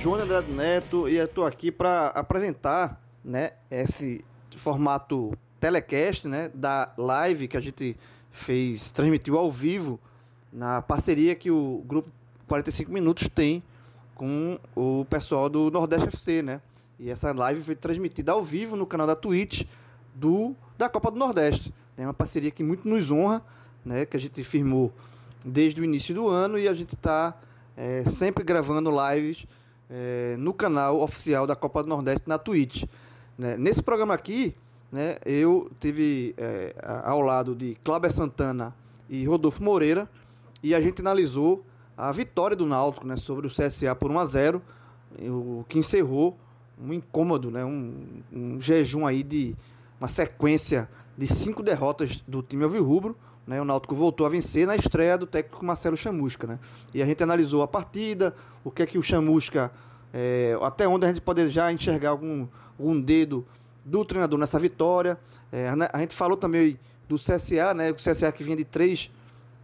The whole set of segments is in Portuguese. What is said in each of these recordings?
João Andrade Neto e eu estou aqui para apresentar né, esse formato telecast né, da live que a gente fez, transmitiu ao vivo na parceria que o grupo 45 Minutos tem com o pessoal do Nordeste FC, né? E essa live foi transmitida ao vivo no canal da Twitch do da Copa do Nordeste. É uma parceria que muito nos honra, né? Que a gente firmou desde o início do ano e a gente está é, sempre gravando lives é, no canal oficial da Copa do Nordeste na Twitch. Né? Nesse programa aqui, né, eu tive é, ao lado de Cláudio Santana e Rodolfo Moreira e a gente analisou a vitória do Náutico né, sobre o CSA por 1 a 0 o que encerrou um incômodo, né, um, um jejum aí de uma sequência de cinco derrotas do time alvirrubro. Né, o Náutico voltou a vencer na estreia do técnico Marcelo Chamusca. Né? E a gente analisou a partida, o que é que o Chamusca, é, até onde a gente pode já enxergar algum, algum dedo do treinador nessa vitória. É, a gente falou também do CSA, né? O CSA que vinha de três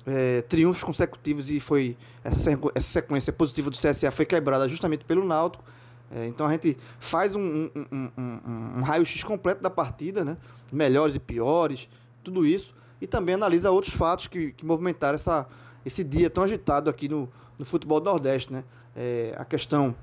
é, triunfos consecutivos e foi essa, essa sequência positiva do CSA foi quebrada justamente pelo Náutico. É, então a gente faz um, um, um, um raio-x completo da partida, né? melhores e piores, tudo isso, e também analisa outros fatos que, que movimentaram essa, esse dia tão agitado aqui no, no futebol do Nordeste. Né? É, a questão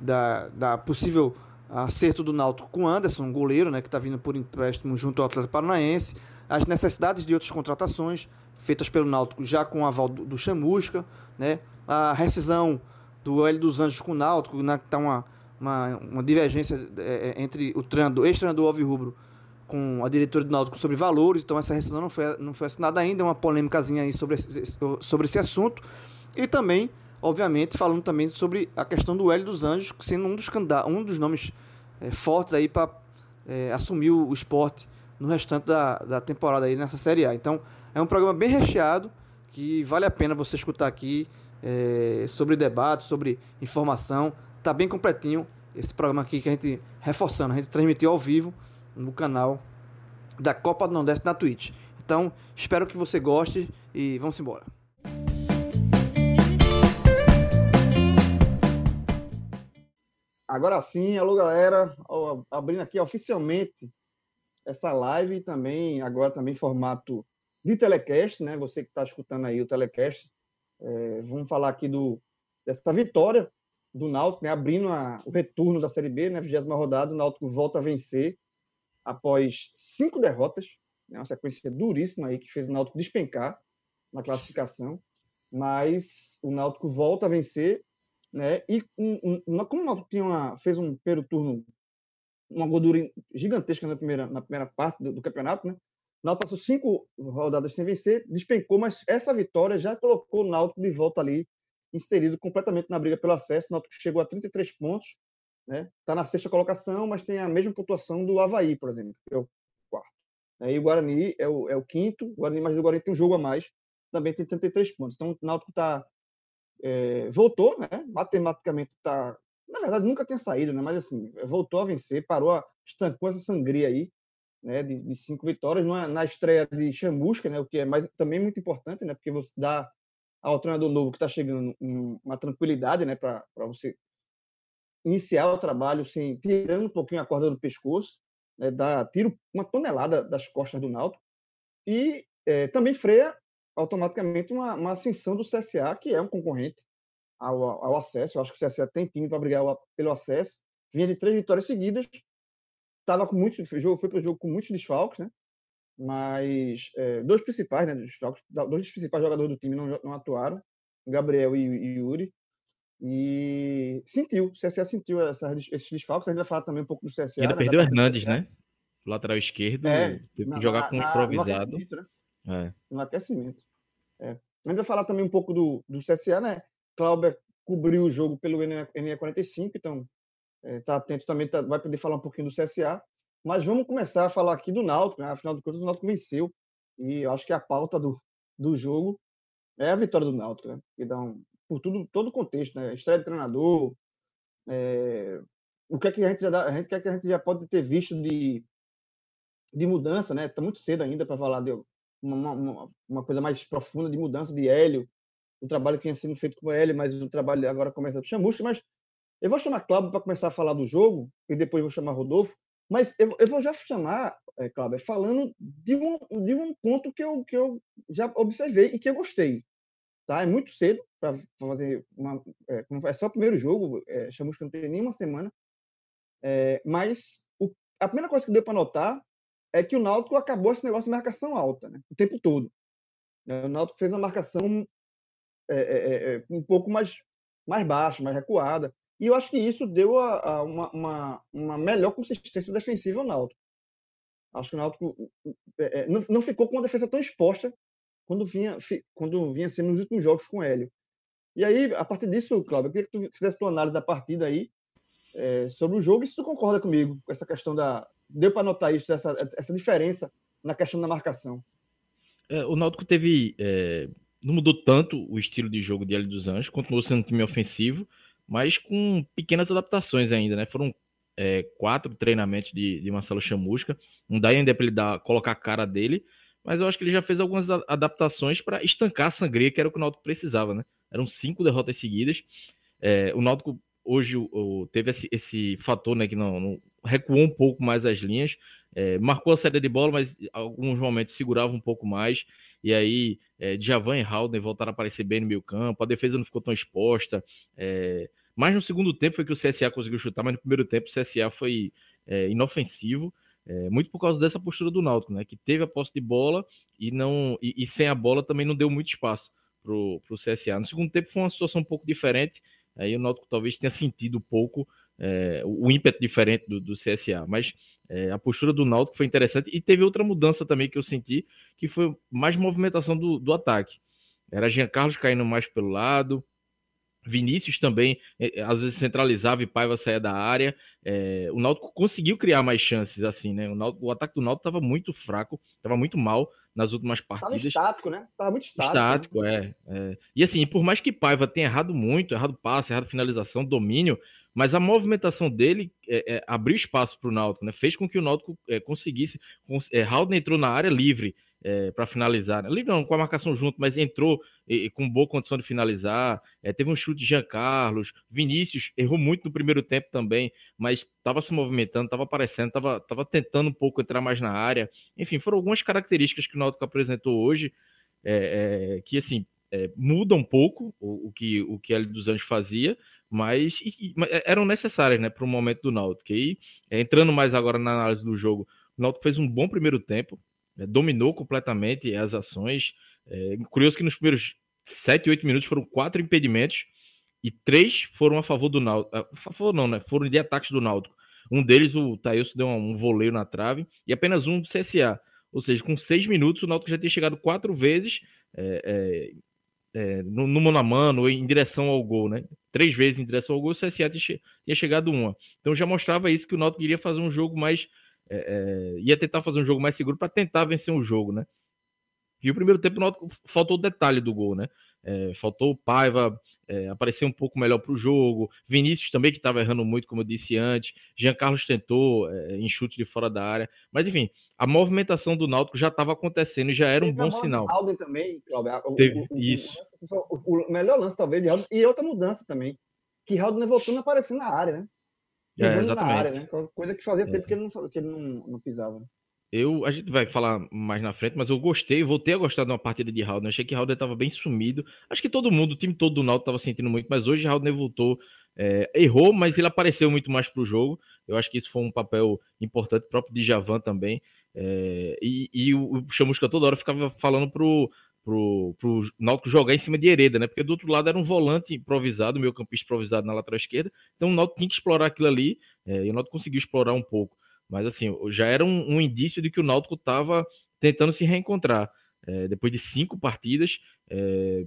da, da possível acerto do Náutico com Anderson, goleiro, né, que está vindo por empréstimo junto ao Atlético Paranaense, as necessidades de outras contratações feitas pelo Náutico já com o aval do, do Chamusca, né, a rescisão do L dos Anjos com o Náutico, né, que está uma, uma, uma, divergência é, é, entre o treinador, ex-treinador Alvi Rubro com a diretoria do Náutico sobre valores, então essa rescisão não foi, não foi assinada ainda, é uma polêmicazinha aí sobre esse, sobre esse assunto, e também obviamente, falando também sobre a questão do Hélio dos Anjos, sendo um dos, um dos nomes é, fortes aí para é, assumir o, o, esporte no restante da, da temporada aí nessa Série A. Então, é um programa bem recheado, que vale a pena você escutar aqui é, sobre debate, sobre informação. Tá bem completinho esse programa aqui que a gente, reforçando, a gente transmitiu ao vivo no canal da Copa do Nordeste na Twitch. Então, espero que você goste e vamos embora. Agora sim, alô galera, abrindo aqui oficialmente essa live também, agora também formato de telecast, né? Você que está escutando aí o telecast, é, vamos falar aqui do, dessa vitória do Náutico, né? Abrindo a, o retorno da Série B, né? 20 rodada, o Náutico volta a vencer após cinco derrotas, né? uma sequência duríssima aí que fez o Náutico despencar na classificação, mas o Náutico volta a vencer né? E um, um, como o Náutico tinha uma, fez um primeiro turno, uma gordura gigantesca na primeira, na primeira parte do, do campeonato, né? O Náutico passou cinco rodadas sem vencer, despencou, mas essa vitória já colocou o Náutico de volta ali, inserido completamente na briga pelo acesso. O Náutico chegou a 33 pontos, né? Está na sexta colocação, mas tem a mesma pontuação do Havaí, por exemplo, que é o quarto. E o Guarani é o, é o quinto, o Guarani, mas o Guarani tem um jogo a mais, também tem 33 pontos. Então o Náutico está é, voltou, né? Matematicamente está. Na verdade, nunca tinha saído, né? Mas assim, voltou a vencer, parou, a, estancou essa sangria aí, né? De, de cinco vitórias na, estreia de Chamusca, né? O que é mais, também muito importante, né? Porque você dá ao treinador novo que está chegando um, uma tranquilidade, né? Para você iniciar o trabalho sem tirando um pouquinho a corda do pescoço, né? Dá tiro uma tonelada das costas do Náutico e é, também freia automaticamente uma, uma ascensão do CSA, que é um concorrente ao, ao acesso. Eu acho que o CSA tem time para brigar pelo acesso. Vinha de três vitórias seguidas, estava com muitos jogo foi para o jogo com muitos desfalques, né? mas é, dois principais, né, dos, dois principais jogadores do time não, não atuaram, Gabriel e, e Yuri, e sentiu, o CSA sentiu esses desfalques, a gente vai falar também um pouco do CSA. Ainda né, perdeu o Hernandes, né? lateral esquerdo, é, teve que jogar na, com um improvisado. No aquecimento, né? é. no aquecimento. É. A gente vai falar também um pouco do, do CSA, né? Cláudio cobriu o jogo pelo NE45, então é, tá atento também, tá, vai poder falar um pouquinho do CSA. Mas vamos começar a falar aqui do Náutico, né? Afinal de contas, o Náutico venceu. E eu acho que a pauta do, do jogo é a vitória do Náutico, né? Que dá um, por tudo, todo o contexto, né? Estreia de treinador, é, o que é que a gente já dá, a gente, que, é que a gente já pode ter visto de, de mudança, né? Tá muito cedo ainda para falar de uma, uma, uma, coisa mais profunda de mudança de Hélio, o trabalho que tinha sido feito com o Hélio, mas o trabalho agora começa a chamusca, mas eu vou chamar Cláudio para começar a falar do jogo, e depois vou chamar Rodolfo, mas eu, eu vou já chamar, é, Cláudio, falando de um, de um ponto que eu, que eu já observei e que eu gostei. Tá? É muito cedo para fazer uma. É, é, só o primeiro jogo, é, Chamusca não tem nem uma semana. É, mas o, a primeira coisa que deu para notar é que o Náutico acabou esse negócio de marcação alta, né? o tempo todo. O Náutico fez uma marcação é, é, é, um pouco mais, mais baixa, mais recuada. E eu acho que isso deu a, a uma, uma, uma, melhor consistência defensiva ao Náutico. Acho que o Náutico é, não, não, ficou com uma defesa tão exposta quando vinha, quando vinha sendo nos últimos jogos com o Hélio. E aí, a partir disso, Cláudio, eu queria que tu fizesse tua análise da partida aí é, sobre o jogo e se tu concorda comigo com essa questão da. Deu para notar isso, essa, essa diferença na questão da marcação. É, o Náutico teve. É, não mudou tanto o estilo de jogo de Hélio dos Anjos, continuou sendo um time ofensivo, mas com pequenas adaptações ainda, né? Foram é, quatro treinamentos de, de Marcelo Chamusca. Não dá ainda para ele dar, colocar a cara dele, mas eu acho que ele já fez algumas adaptações para estancar a sangria, que era o que o Náutico precisava, né? Eram cinco derrotas seguidas. É, o Náutico hoje o, teve esse, esse, fator, né, que não, não, recuou um pouco mais as linhas, é, marcou a saída de bola, mas alguns momentos segurava um pouco mais, e aí é, Djavan e Halden voltaram a aparecer bem no meio campo, a defesa não ficou tão exposta, é, mas no segundo tempo foi que o CSA conseguiu chutar, mas no primeiro tempo o CSA foi é, inofensivo, é, muito por causa dessa postura do Náutico, né? Que teve a posse de bola e não e, e sem a bola também não deu muito espaço pro, pro CSA. No segundo tempo foi uma situação um pouco diferente. Aí o Náutico talvez tenha sentido um pouco é, o ímpeto diferente do, do CSA, mas é, a postura do Náutico foi interessante e teve outra mudança também que eu senti, que foi mais movimentação do, do ataque. Era Jean Carlos caindo mais pelo lado, Vinícius também, é, é, às vezes centralizava e Paiva saía da área. É, o Náutico conseguiu criar mais chances, assim, né? O, Náutico, o ataque do Náutico estava muito fraco, estava muito mal nas últimas partidas. Tava estático, né? Tava muito estático. Estático, né? é, é, E assim, por mais que Paiva tenha errado muito, errado passe, errado finalização, domínio, mas a movimentação dele é, abriu espaço para o Náutico, né? Fez com que o Náutico conseguisse. Cons entrou na área livre é, para finalizar. Né? Com a marcação junto, mas entrou e, com boa condição de finalizar. É, teve um chute de Jean Carlos. Vinícius errou muito no primeiro tempo também, mas estava se movimentando, estava aparecendo, estava tentando um pouco entrar mais na área. Enfim, foram algumas características que o Náutico apresentou hoje é, que assim muda um pouco o, o, que o que Hélio dos Anjos fazia, mas e, e, eram necessárias né, para o momento do Náutico. E entrando mais agora na análise do jogo, o Náutico fez um bom primeiro tempo, né, dominou completamente as ações. É, curioso que nos primeiros 7, 8 minutos foram quatro impedimentos e três foram a favor do Náutico. A favor não, né? Foram de ataques do Náutico. Um deles, o Thailson deu um voleio na trave e apenas um do CSA. Ou seja, com seis minutos, o Náutico já tinha chegado quatro vezes é, é, é, no, no mano a mano, em direção ao gol, né? Três vezes em direção ao gol, o CSA tinha, tinha chegado uma. Então já mostrava isso que o Náutico queria fazer um jogo mais é, é, ia tentar fazer um jogo mais seguro para tentar vencer o jogo, né? E o primeiro tempo faltou o detalhe do gol, né? É, faltou o Paiva é, aparecer um pouco melhor para o jogo. Vinícius também, que estava errando muito, como eu disse antes. Jean Carlos tentou é, em chute de fora da área. Mas, enfim, a movimentação do Náutico já estava acontecendo e já era um bom sinal. Alden também, Cláudio. Teve, o, isso. O, o, melhor lance, talvez, de Alden. E outra mudança também. Que Alden voltou a aparecer na área, né? É, na área, né? Coisa que fazia é. tempo que ele não, que ele não, não pisava. Eu, a gente vai falar mais na frente, mas eu gostei, voltei a gostar de uma partida de Haldner. Achei que Haldner estava bem sumido. Acho que todo mundo, o time todo do Náutico estava sentindo muito, mas hoje Haldner voltou, é, errou, mas ele apareceu muito mais para o jogo. Eu acho que isso foi um papel importante, próprio Djavan também. É, e, e, o Chamusca toda hora ficava falando pro, pro, pro Náutico jogar em cima de Hereda, né? Porque do outro lado era um volante improvisado, meio campista improvisado na lateral esquerda. Então o Náutico tinha que explorar aquilo ali, é, e o Náutico conseguiu explorar um pouco. Mas assim, já era um, um indício de que o Náutico estava tentando se reencontrar. É, depois de cinco partidas, é,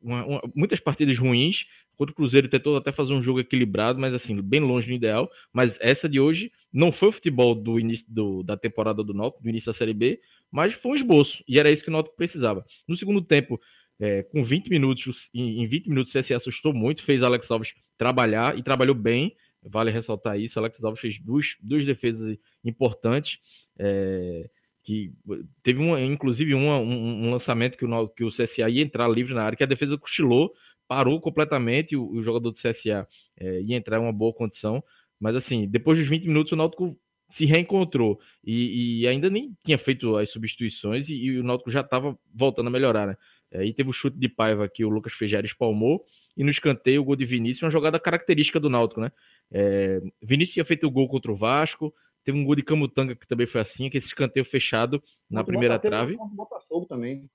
uma, uma, muitas partidas ruins, contra o Cruzeiro tentou até fazer um jogo equilibrado, mas assim, bem longe do ideal. Mas essa de hoje não foi o futebol do início do, da temporada do Náutico, do início da Série B, mas foi um esboço, e era isso que o Náutico precisava. No segundo tempo, é, com 20 minutos, em, em 20 minutos o CSA assustou muito, fez Alex Alves trabalhar, e trabalhou bem, vale ressaltar isso, Alex Alves fez duas, duas defesas importantes, é, que teve uma, inclusive uma, um, um, lançamento que o, que o CSA ia entrar livre na área, que a defesa cochilou, parou completamente, o, o jogador do CSA é, ia entrar em uma boa condição, mas assim, depois dos 20 minutos o Náutico se reencontrou e, e ainda nem tinha feito as substituições e, e o Náutico já estava voltando a melhorar, né? Aí teve o chute de Paiva que o Lucas Fejeira espalmou e no escanteio o gol de Vinícius, uma jogada característica do Náutico, né? É, Vinícius tinha feito o gol contra o Vasco, teve um gol de Camutanga que também foi assim, que esse escanteio fechado na primeira trave. Botafogo também.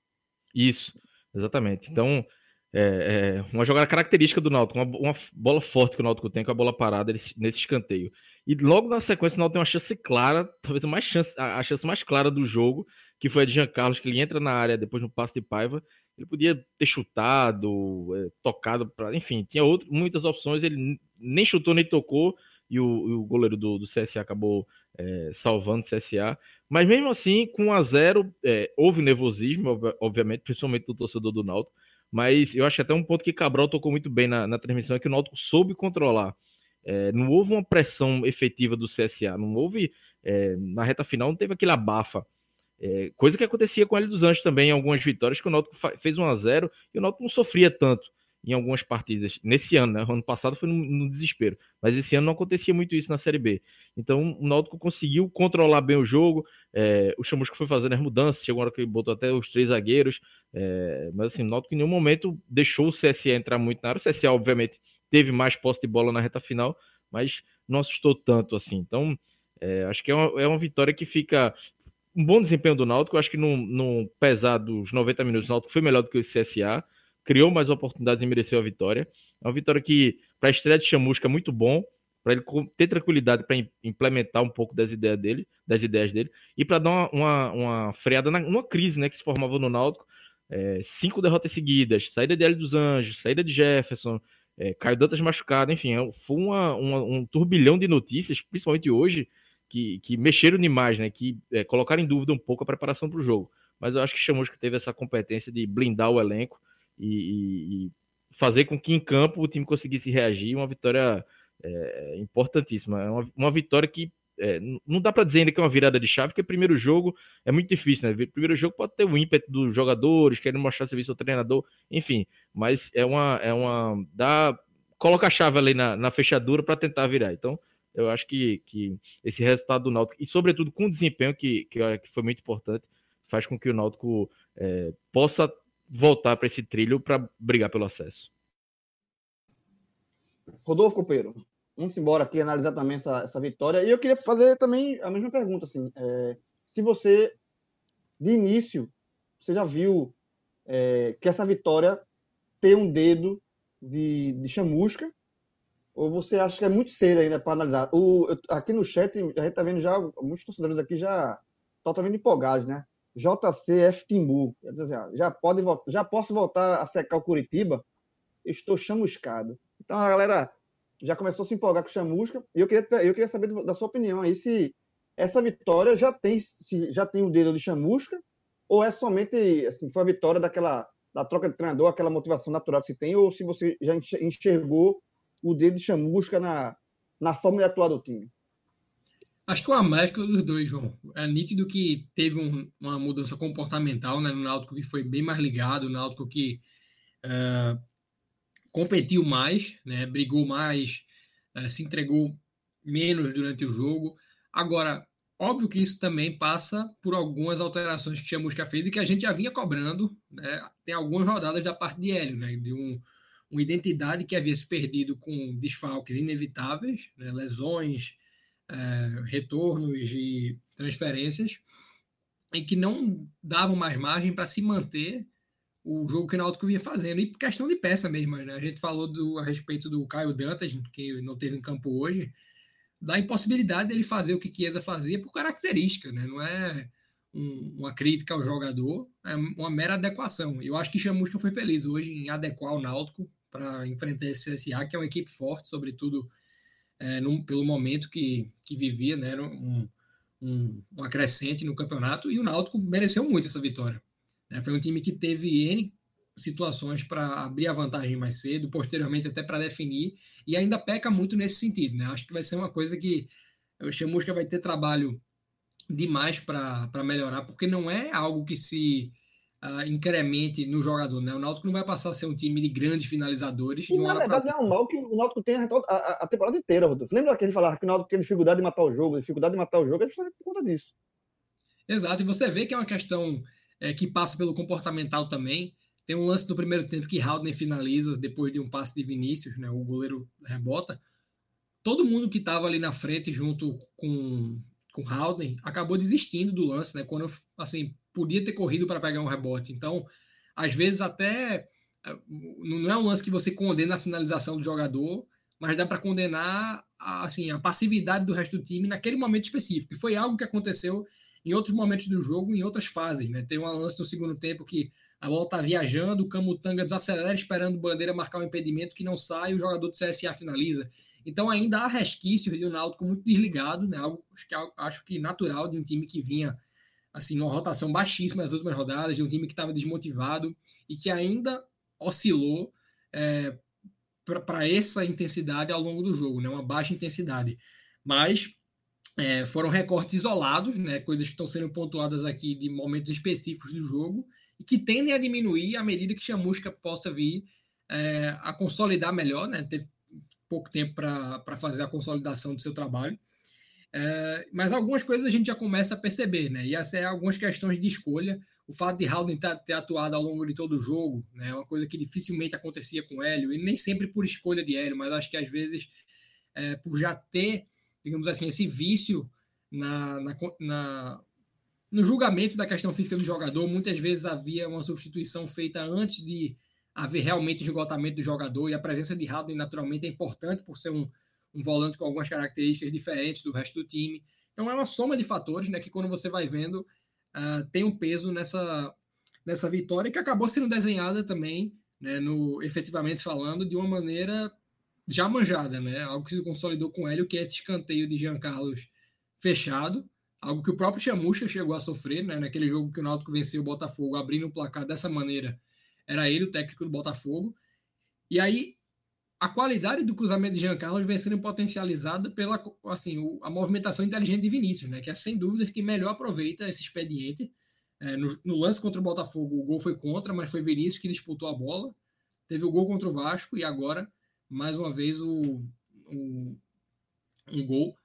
Isso, exatamente. Então, é, é, uma jogada característica do Náutico, uma, uma, bola forte que o Náutico tem com a bola parada nesse escanteio. E logo na sequência o Náutico tem uma chance clara, talvez a, mais chance, a, chance mais clara do jogo, que foi a de Jean Carlos, que ele entra na área depois no passe de Paiva. Ele podia ter chutado, é, tocado, pra, enfim, tinha outro, muitas opções, ele nem chutou nem tocou, e o, e o goleiro do, do CSA acabou é, salvando o CSA. Mas mesmo assim, com 1 a 0 é, houve nervosismo, obviamente, principalmente do torcedor do Náutico. Mas eu acho até um ponto que Cabral tocou muito bem na, na transmissão, é que o Náutico soube controlar. É, não houve uma pressão efetiva do CSA, não houve, é, na reta final não teve aquele abafa. É, coisa que acontecia com o Hélio dos Anjos também em algumas vitórias, que o Náutico fez 1 a 0 e o Náutico não sofria tanto em algumas partidas. Nesse ano, né? O ano passado foi no, no, desespero, mas esse ano não acontecia muito isso na Série B. Então o Náutico conseguiu controlar bem o jogo. É, o Chamusco foi fazendo as mudanças, chegou uma hora que ele botou até os três zagueiros. É, mas assim, o Náutico em nenhum momento deixou o CSA entrar muito na área. O CSA, obviamente, teve mais posse de bola na reta final, mas não assustou tanto assim. Então, é, acho que é uma, é uma vitória que fica um bom desempenho do Náutico. Acho que no, no pesar dos 90 minutos, o Náutico foi melhor do que o CSA criou mais oportunidades e mereceu a vitória. É uma vitória que, para a estreia de Chamusca, é muito bom, para ele ter tranquilidade para implementar um pouco das ideias dele, das ideias dele, e para dar uma, uma, uma, freada na, numa crise né, que se formava no Náutico. É, cinco derrotas seguidas, saída de Hélio dos Anjos, saída de Jefferson, é, Caio Dantas machucado, enfim, é, foi uma, uma, um turbilhão de notícias, principalmente hoje, que, que mexeram demais, né, que é, colocaram em dúvida um pouco a preparação para o jogo. Mas eu acho que Chamusca teve essa competência de blindar o elenco e, e, fazer com que em campo o time conseguisse reagir. Uma vitória é, importantíssima. É uma, uma vitória que é, não dá para dizer ainda que é uma virada de chave, porque primeiro jogo é muito difícil, né? Primeiro jogo pode ter o ímpeto dos jogadores, querendo mostrar serviço ao treinador, enfim, mas é uma. É uma dá, coloca a chave ali na, na fechadura para tentar virar. Então, eu acho que, que esse resultado do Náutico, e sobretudo com o desempenho, que, que, que foi muito importante, faz com que o Náutico é, possa voltar para esse trilho para brigar pelo acesso. Rodolfo Copeiro, vamos embora aqui analisar também essa, essa vitória. E eu queria fazer também a mesma pergunta, assim, é, se você, de início, você já viu é, que essa vitória tem um dedo de, de chamusca, ou você acha que é muito cedo ainda para analisar? O, eu, aqui no chat, a gente está vendo já, muitos torcedores aqui já totalmente empolgados, né? JCF Timbu. Assim, já, pode, já posso voltar a secar o Curitiba? estou chamuscado. Então a galera já começou a se empolgar com chamusca. E eu queria, eu queria saber da sua opinião aí se essa vitória já tem, se já tem o dedo de chamusca ou é somente assim, foi a vitória daquela da troca de treinador, aquela motivação natural que se tem, ou se você já enxergou o dedo de chamusca na, na forma de atuar do time? Acho que é uma mescla dos dois, João. É nítido que teve um, uma mudança comportamental né, no Náutico que foi bem mais ligado, o Náutico que uh, competiu mais, né, brigou mais, uh, se entregou menos durante o jogo. Agora, óbvio que isso também passa por algumas alterações que Chamusca fez e que a gente já vinha cobrando. Né, tem algumas rodadas da parte de Hélio, né, de um, uma identidade que havia se perdido com desfalques inevitáveis, né, lesões é, retornos e transferências e que não davam mais margem para se manter o jogo que o Náutico vinha fazendo. E questão de peça mesmo, né? A gente falou do, a respeito do Caio Dantas, que não teve em campo hoje, da impossibilidade dele fazer o que Chiesa fazia por característica, né? Não é um, uma crítica ao jogador, é uma mera adequação. Eu acho que Chamusca foi feliz hoje em adequar o Náutico para enfrentar esse CSA, que é uma equipe forte, sobretudo é, pelo momento que, que vivia, né? Um, um, um acrescente no campeonato, e o Náutico mereceu muito essa vitória. Né? Foi um time que teve N situações para abrir a vantagem mais cedo, posteriormente até para definir, e ainda peca muito nesse sentido. Né? Acho que vai ser uma coisa que o Chamusca vai ter trabalho demais para melhorar, porque não é algo que se uh, incremente no jogador. Né? O Náutico não vai passar a ser um time de grandes finalizadores. E, na verdade, pra... é um mal que o Náutico tem a, a, a, temporada inteira, Rodolfo. Lembra que a gente falava que o Náutico tem dificuldade de matar o jogo, dificuldade de matar o jogo, é justamente por conta disso. Exato, e você vê que é uma questão é, que passa pelo comportamental também. Tem um lance do primeiro tempo que Haldner finaliza depois de um passe de Vinícius, né? O goleiro rebota. Todo mundo que estava ali na frente junto com com Haldner acabou desistindo do lance, né? Quando assim podia ter corrido para pegar um rebote. Então, às vezes até é, não é um lance que você condena a finalização do jogador, mas dá para condenar a, assim a passividade do resto do time naquele momento específico. E foi algo que aconteceu em outros momentos do jogo, em outras fases, né? Tem um lance no segundo tempo que a bola tá viajando, o Camutanga desacelera esperando Bandeira marcar um impedimento que não sai, o jogador do CSA finaliza. Então ainda há resquícios de um Náutico muito desligado, né? Algo que acho que natural de um time que vinha assim numa rotação baixíssima nas últimas rodadas, de um time que estava desmotivado e que ainda oscilou é, para essa intensidade ao longo do jogo, né? Uma baixa intensidade. Mas é, foram recortes isolados, né? Coisas que estão sendo pontuadas aqui de momentos específicos do jogo e que tendem a diminuir à medida que Chamusca possa vir é, a consolidar melhor, né? Teve pouco tempo para fazer a consolidação do seu trabalho. É, mas algumas coisas a gente já começa a perceber, né? E essa é algumas questões de escolha. O fato de Haldane ter atuado ao longo de todo o jogo né, é uma coisa que dificilmente acontecia com Hélio, e nem sempre por escolha de Hélio, mas acho que às vezes é, por já ter, digamos assim, esse vício na, na, na no julgamento da questão física do jogador, muitas vezes havia uma substituição feita antes de haver realmente esgotamento do jogador, e a presença de Haldane naturalmente é importante por ser um, um volante com algumas características diferentes do resto do time. Então é uma soma de fatores né, que quando você vai vendo uh, tem um peso nessa, nessa vitória que acabou sendo desenhada também, né, no, efetivamente falando, de uma maneira já manjada, né? Algo que se consolidou com ele, que é esse escanteio de Jean Carlos fechado, algo que o próprio Chamusca chegou a sofrer, né? Naquele jogo que o Náutico venceu o Botafogo, abrindo o placar dessa maneira, era ele o técnico do Botafogo. E aí a qualidade do cruzamento de Jean Carlos vem sendo potencializada pela assim, o, a movimentação inteligente de Vinícius, né? Que é sem dúvida que melhor aproveita esse expediente. É, no, no, lance contra o Botafogo, o gol foi contra, mas foi Vinícius que disputou a bola. Teve o gol contra o Vasco e agora, mais uma vez, o, o um gol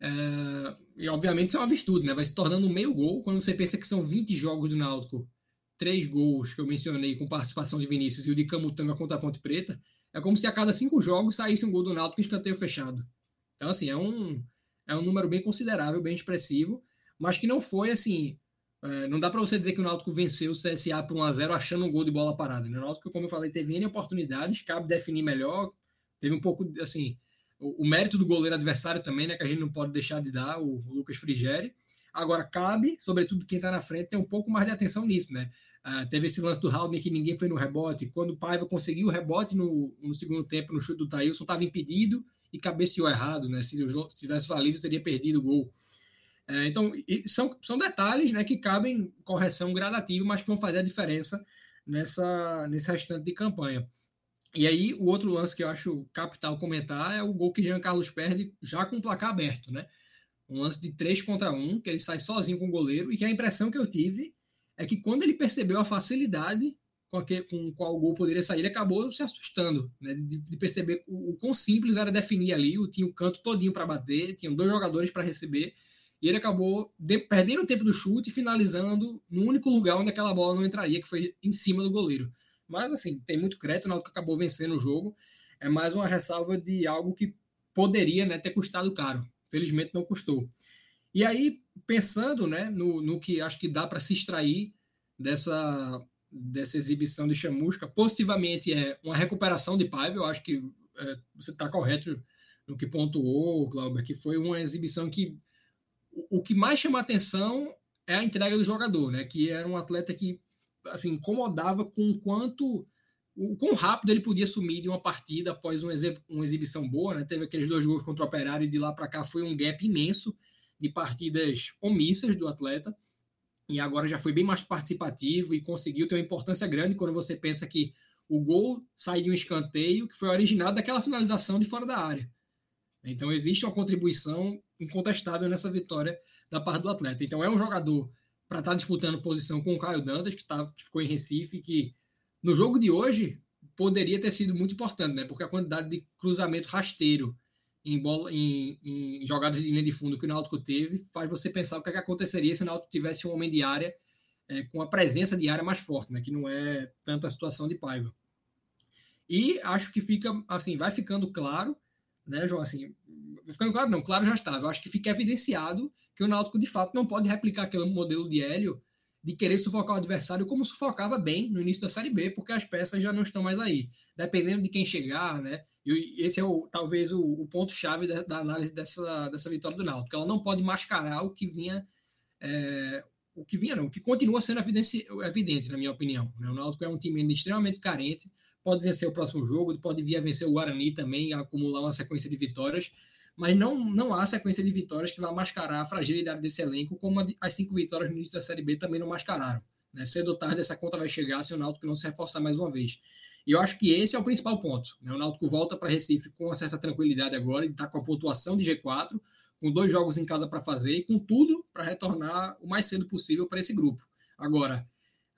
é, e obviamente isso é uma virtude, né? Vai se tornando um meio gol quando você pensa que são 20 jogos do Náutico, três gols que eu mencionei com participação de Vinícius e o de Camutanga contra a Ponte Preta. É como se a cada cinco jogos saísse um gol do Náutico em escanteio fechado. Então, assim, é um, é um número bem considerável, bem expressivo, mas que não foi assim. É, não dá para você dizer que o Náutico venceu o CSA por 1x0 achando um gol de bola parada. Né? O Náutico, como eu falei, teve N oportunidades, cabe definir melhor. Teve um pouco, assim, o, o, mérito do goleiro adversário também, né, que a gente não pode deixar de dar, o, o Lucas Frigeri. Agora, cabe, sobretudo quem está na frente, ter um pouco mais de atenção nisso, né? Uh, teve esse lance do Haldner que ninguém foi no rebote. Quando o Paiva conseguiu o rebote no, no segundo tempo, no chute do Thailson, estava impedido e cabeceou errado, né? Se, se tivesse valido, teria perdido o gol. Uh, então, são, são detalhes né, que cabem correção gradativa, mas que vão fazer a diferença nessa, nesse restante de campanha. E aí, o outro lance que eu acho capital comentar é o gol que Jean Carlos perde já com o placar aberto, né? Um lance de 3 contra 1, que ele sai sozinho com o goleiro, e que a impressão que eu tive é que quando ele percebeu a facilidade com, a que, com qual o gol poderia sair, ele acabou se assustando, né? De, de perceber o, o quão simples era definir ali, o, tinha o canto todinho para bater, tinham dois jogadores para receber, e ele acabou de, perdendo o tempo do chute e finalizando no único lugar onde aquela bola não entraria, que foi em cima do goleiro. Mas, assim, tem muito crédito, o Náutico acabou vencendo o jogo. É mais uma ressalva de algo que poderia né, ter custado caro. felizmente não custou. E aí, pensando né, no, no que acho que dá para se extrair dessa, dessa exibição de Chamusca, positivamente é uma recuperação de Paiva, eu acho que é, você está correto no que pontuou, Glauber, que foi uma exibição que o, o que mais chama atenção é a entrega do jogador, né? Que era um atleta que assim incomodava com quanto o quão rápido ele podia sumir de uma partida após uma, uma exibição boa, né? Teve aqueles dois gols contra o Operário e de lá para cá foi um gap imenso de partidas omissas do atleta. E agora já foi bem mais participativo e conseguiu ter uma importância grande quando você pensa que o gol sai de um escanteio que foi originado daquela finalização de fora da área. Então existe uma contribuição incontestável nessa vitória da parte do atleta. Então é um jogador para estar tá disputando posição com o Caio Dantas, que, tá, que ficou em Recife, que no jogo de hoje poderia ter sido muito importante, né? Porque a quantidade de cruzamento rasteiro em, bola, em, em jogadas de linha de fundo que o Náutico teve faz você pensar o que, é que aconteceria se o Náutico tivesse um homem de área é, com a presença de área mais forte, né? Que não é tanto a situação de Paiva. E acho que fica assim, vai ficando claro né, João? Assim, ficando claro, não, claro já estava. Eu acho que fica evidenciado que o Náutico de fato não pode replicar aquele modelo de Hélio de querer sufocar o adversário como sufocava bem no início da Série B, porque as peças já não estão mais aí. Dependendo de quem chegar, né? E esse é o, talvez o, o ponto-chave da, da, análise dessa, dessa vitória do Náutico. Ela não pode mascarar o que vinha. É, o que vinha, não, o que continua sendo evidente, evidente na minha opinião. Né? O Náutico é um time extremamente carente, pode vencer o próximo jogo, pode vir a vencer o Guarani também, acumular uma sequência de vitórias, mas não, não há sequência de vitórias que vá mascarar a fragilidade desse elenco, como as cinco vitórias no início da Série B também não mascararam. Né? Cedo ou tarde essa conta vai chegar se o Náutico não se reforçar mais uma vez. E eu acho que esse é o principal ponto. Né? O Náutico volta para Recife com uma certa tranquilidade agora, ele está com a pontuação de G4, com dois jogos em casa para fazer e com tudo para retornar o mais cedo possível para esse grupo. Agora,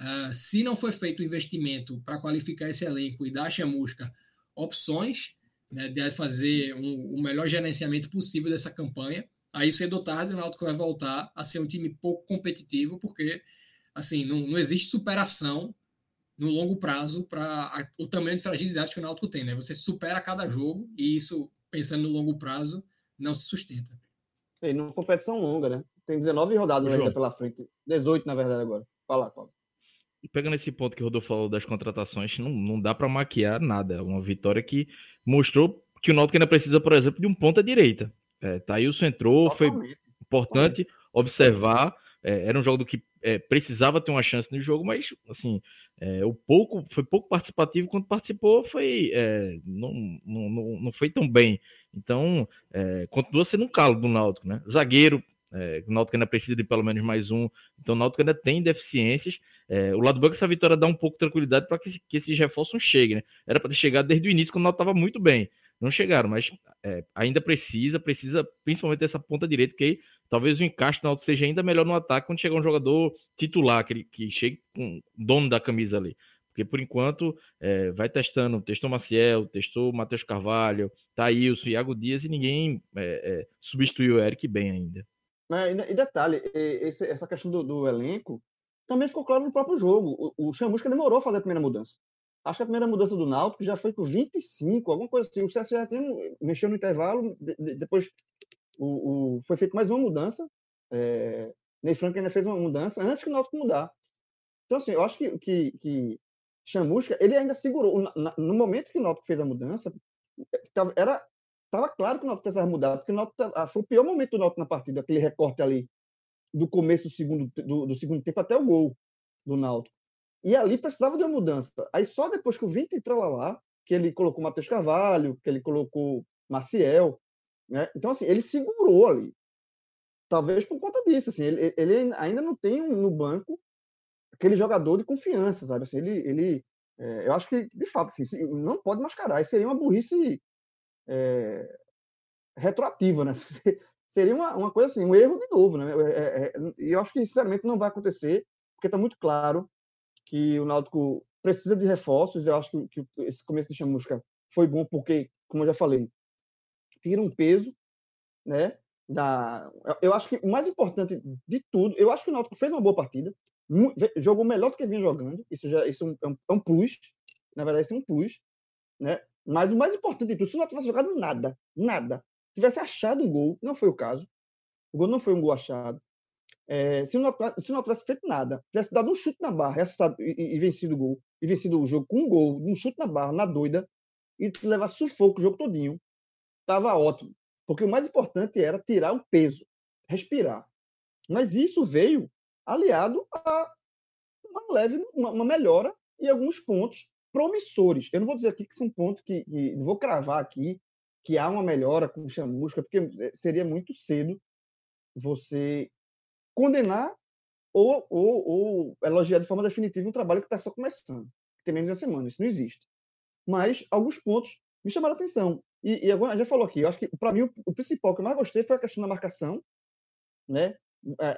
Uh, se não foi feito o investimento para qualificar esse elenco e dar a chamusca opções né, de fazer um, o melhor gerenciamento possível dessa campanha, aí cedo ou tarde o Náutico vai voltar a ser um time pouco competitivo, porque assim não, não existe superação no longo prazo para o tamanho de fragilidade que o Náutico tem. Né? Você supera cada jogo e isso, pensando no longo prazo, não se sustenta. E numa competição longa, né? Tem 19 rodadas ainda pela frente. 18, na verdade, agora. Fala, Paulo pegando esse ponto que o Rodolfo falou das contratações, não, não dá para maquiar nada. É uma vitória que mostrou que o Náutico ainda precisa, por exemplo, de um ponta direita. É, Thailson entrou, foi importante observar. É, era um jogo que é, precisava ter uma chance no jogo, mas assim, é, o pouco foi pouco participativo quando participou, foi é, não, não, não, não, foi tão bem. Então, é, continua sendo um calo do Náutico, né? Zagueiro, é, o Náutico ainda precisa de pelo menos mais um. Então o Náutico ainda tem deficiências. É, o lado bom é que essa vitória dá um pouco de tranquilidade para que, que, esses reforços cheguem. Né? Era para ter chegado desde o início, quando Náutico estava muito bem. Não chegaram, mas é, ainda precisa, precisa principalmente dessa ponta direita, porque aí, talvez o encaixe do Náutico seja ainda melhor no ataque quando chegar um jogador titular, que, que chegue com dono da camisa ali. Porque por enquanto é, vai testando, testou Maciel, testou Matheus Carvalho, Thailson, Iago Dias e ninguém é, é, substituiu o Eric bem ainda. E detalhe, esse, essa questão do, do, elenco também ficou claro no próprio jogo. O, o Chamusca demorou a fazer a primeira mudança. Acho que a primeira mudança do Náutico já foi por 25, alguma coisa assim. O CSA tem, mexeu no intervalo, de, de, depois o, o, foi feita mais uma mudança. É, Ney Franco ainda fez uma mudança antes que o Náutico mudar. Então, assim, eu acho que, que, que Chamusca, ele ainda segurou. No momento que o Náutico fez a mudança, era Tava claro que o Náutico precisava mudar, porque o Náutico, ah, foi o pior momento do Náutico na partida, aquele recorte ali do começo do segundo, do, do segundo tempo até o gol do Náutico. E ali precisava de uma mudança. Aí só depois que o Vinta entrou lá, que ele colocou Matheus Carvalho, que ele colocou Maciel, né? Então, assim, ele segurou ali. Talvez por conta disso, assim, ele, ele ainda não tem no banco aquele jogador de confiança, sabe? Assim, ele, ele é, eu acho que, de fato, assim, não pode mascarar. Isso seria uma burrice é, retroativa, né? Seria uma, uma coisa assim, um erro de novo, né? É, é, é, e eu acho que, sinceramente, não vai acontecer, porque está muito claro que o Náutico precisa de reforços. Eu acho que, que esse começo de chamusca foi bom porque, como eu já falei, tira um peso, né? Da, eu acho que o mais importante de tudo, eu acho que o Náutico fez uma boa partida, jogou melhor do que vinha jogando. Isso já isso é um, é um plus, na verdade, isso é um plus, né? Mas o mais importante de tudo, se não tivesse jogado nada, nada, tivesse achado um gol, não foi o caso. O gol não foi um gol achado. É, se, não, se não tivesse feito nada, tivesse dado um chute na barra e, e, e, vencido o gol, e vencido o jogo com um gol, um chute na barra, na doida, e levar sufoco o jogo todinho, tava ótimo. Porque o mais importante era tirar o peso, respirar. Mas isso veio aliado a uma leve, uma, uma melhora em alguns pontos promissores. Eu não vou dizer aqui que são pontos que, que não vou cravar aqui que há uma melhora com o Chamusca, porque eh, seria muito cedo você condenar ou, ou, ou elogiar de forma definitiva um trabalho que está só começando, que tem menos de uma semana. Isso não existe. Mas alguns pontos me chamaram a atenção. E, e agora já falou aqui, eu acho que para mim o, o, principal que eu mais gostei foi a questão da marcação, né?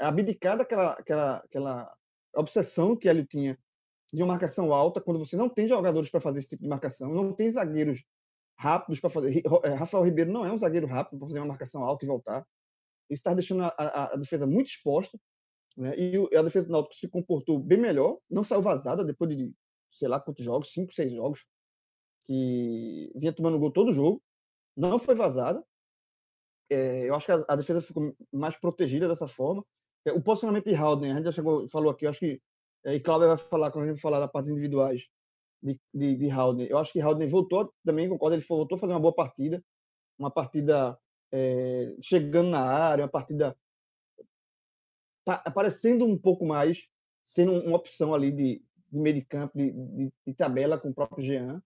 Abdicar daquela aquela, aquela obsessão que ele tinha de uma marcação alta, quando você não tem jogadores para fazer esse tipo de marcação, não tem zagueiros rápidos para fazer. É, Rafael Ribeiro não é um zagueiro rápido para fazer uma marcação alta e voltar. Isso está deixando a, a, a, defesa muito exposta. Né? E a defesa do Náutico se comportou bem melhor, não saiu vazada depois de sei lá quantos jogos, cinco, seis jogos, que vinha tomando gol todo jogo, não foi vazada. É, eu acho que a, a, defesa ficou mais protegida dessa forma. É, o posicionamento de Haldner, a gente já chegou, falou aqui, acho que é, e Cláudio vai falar quando a gente falar da parte individuais de, de, de. Eu acho que Haldner voltou, também concordo, ele voltou a fazer uma boa partida, uma partida é, chegando na área, uma partida aparecendo um pouco mais, sendo uma opção ali de, de meio de campo, de, de, de tabela com o próprio Jean,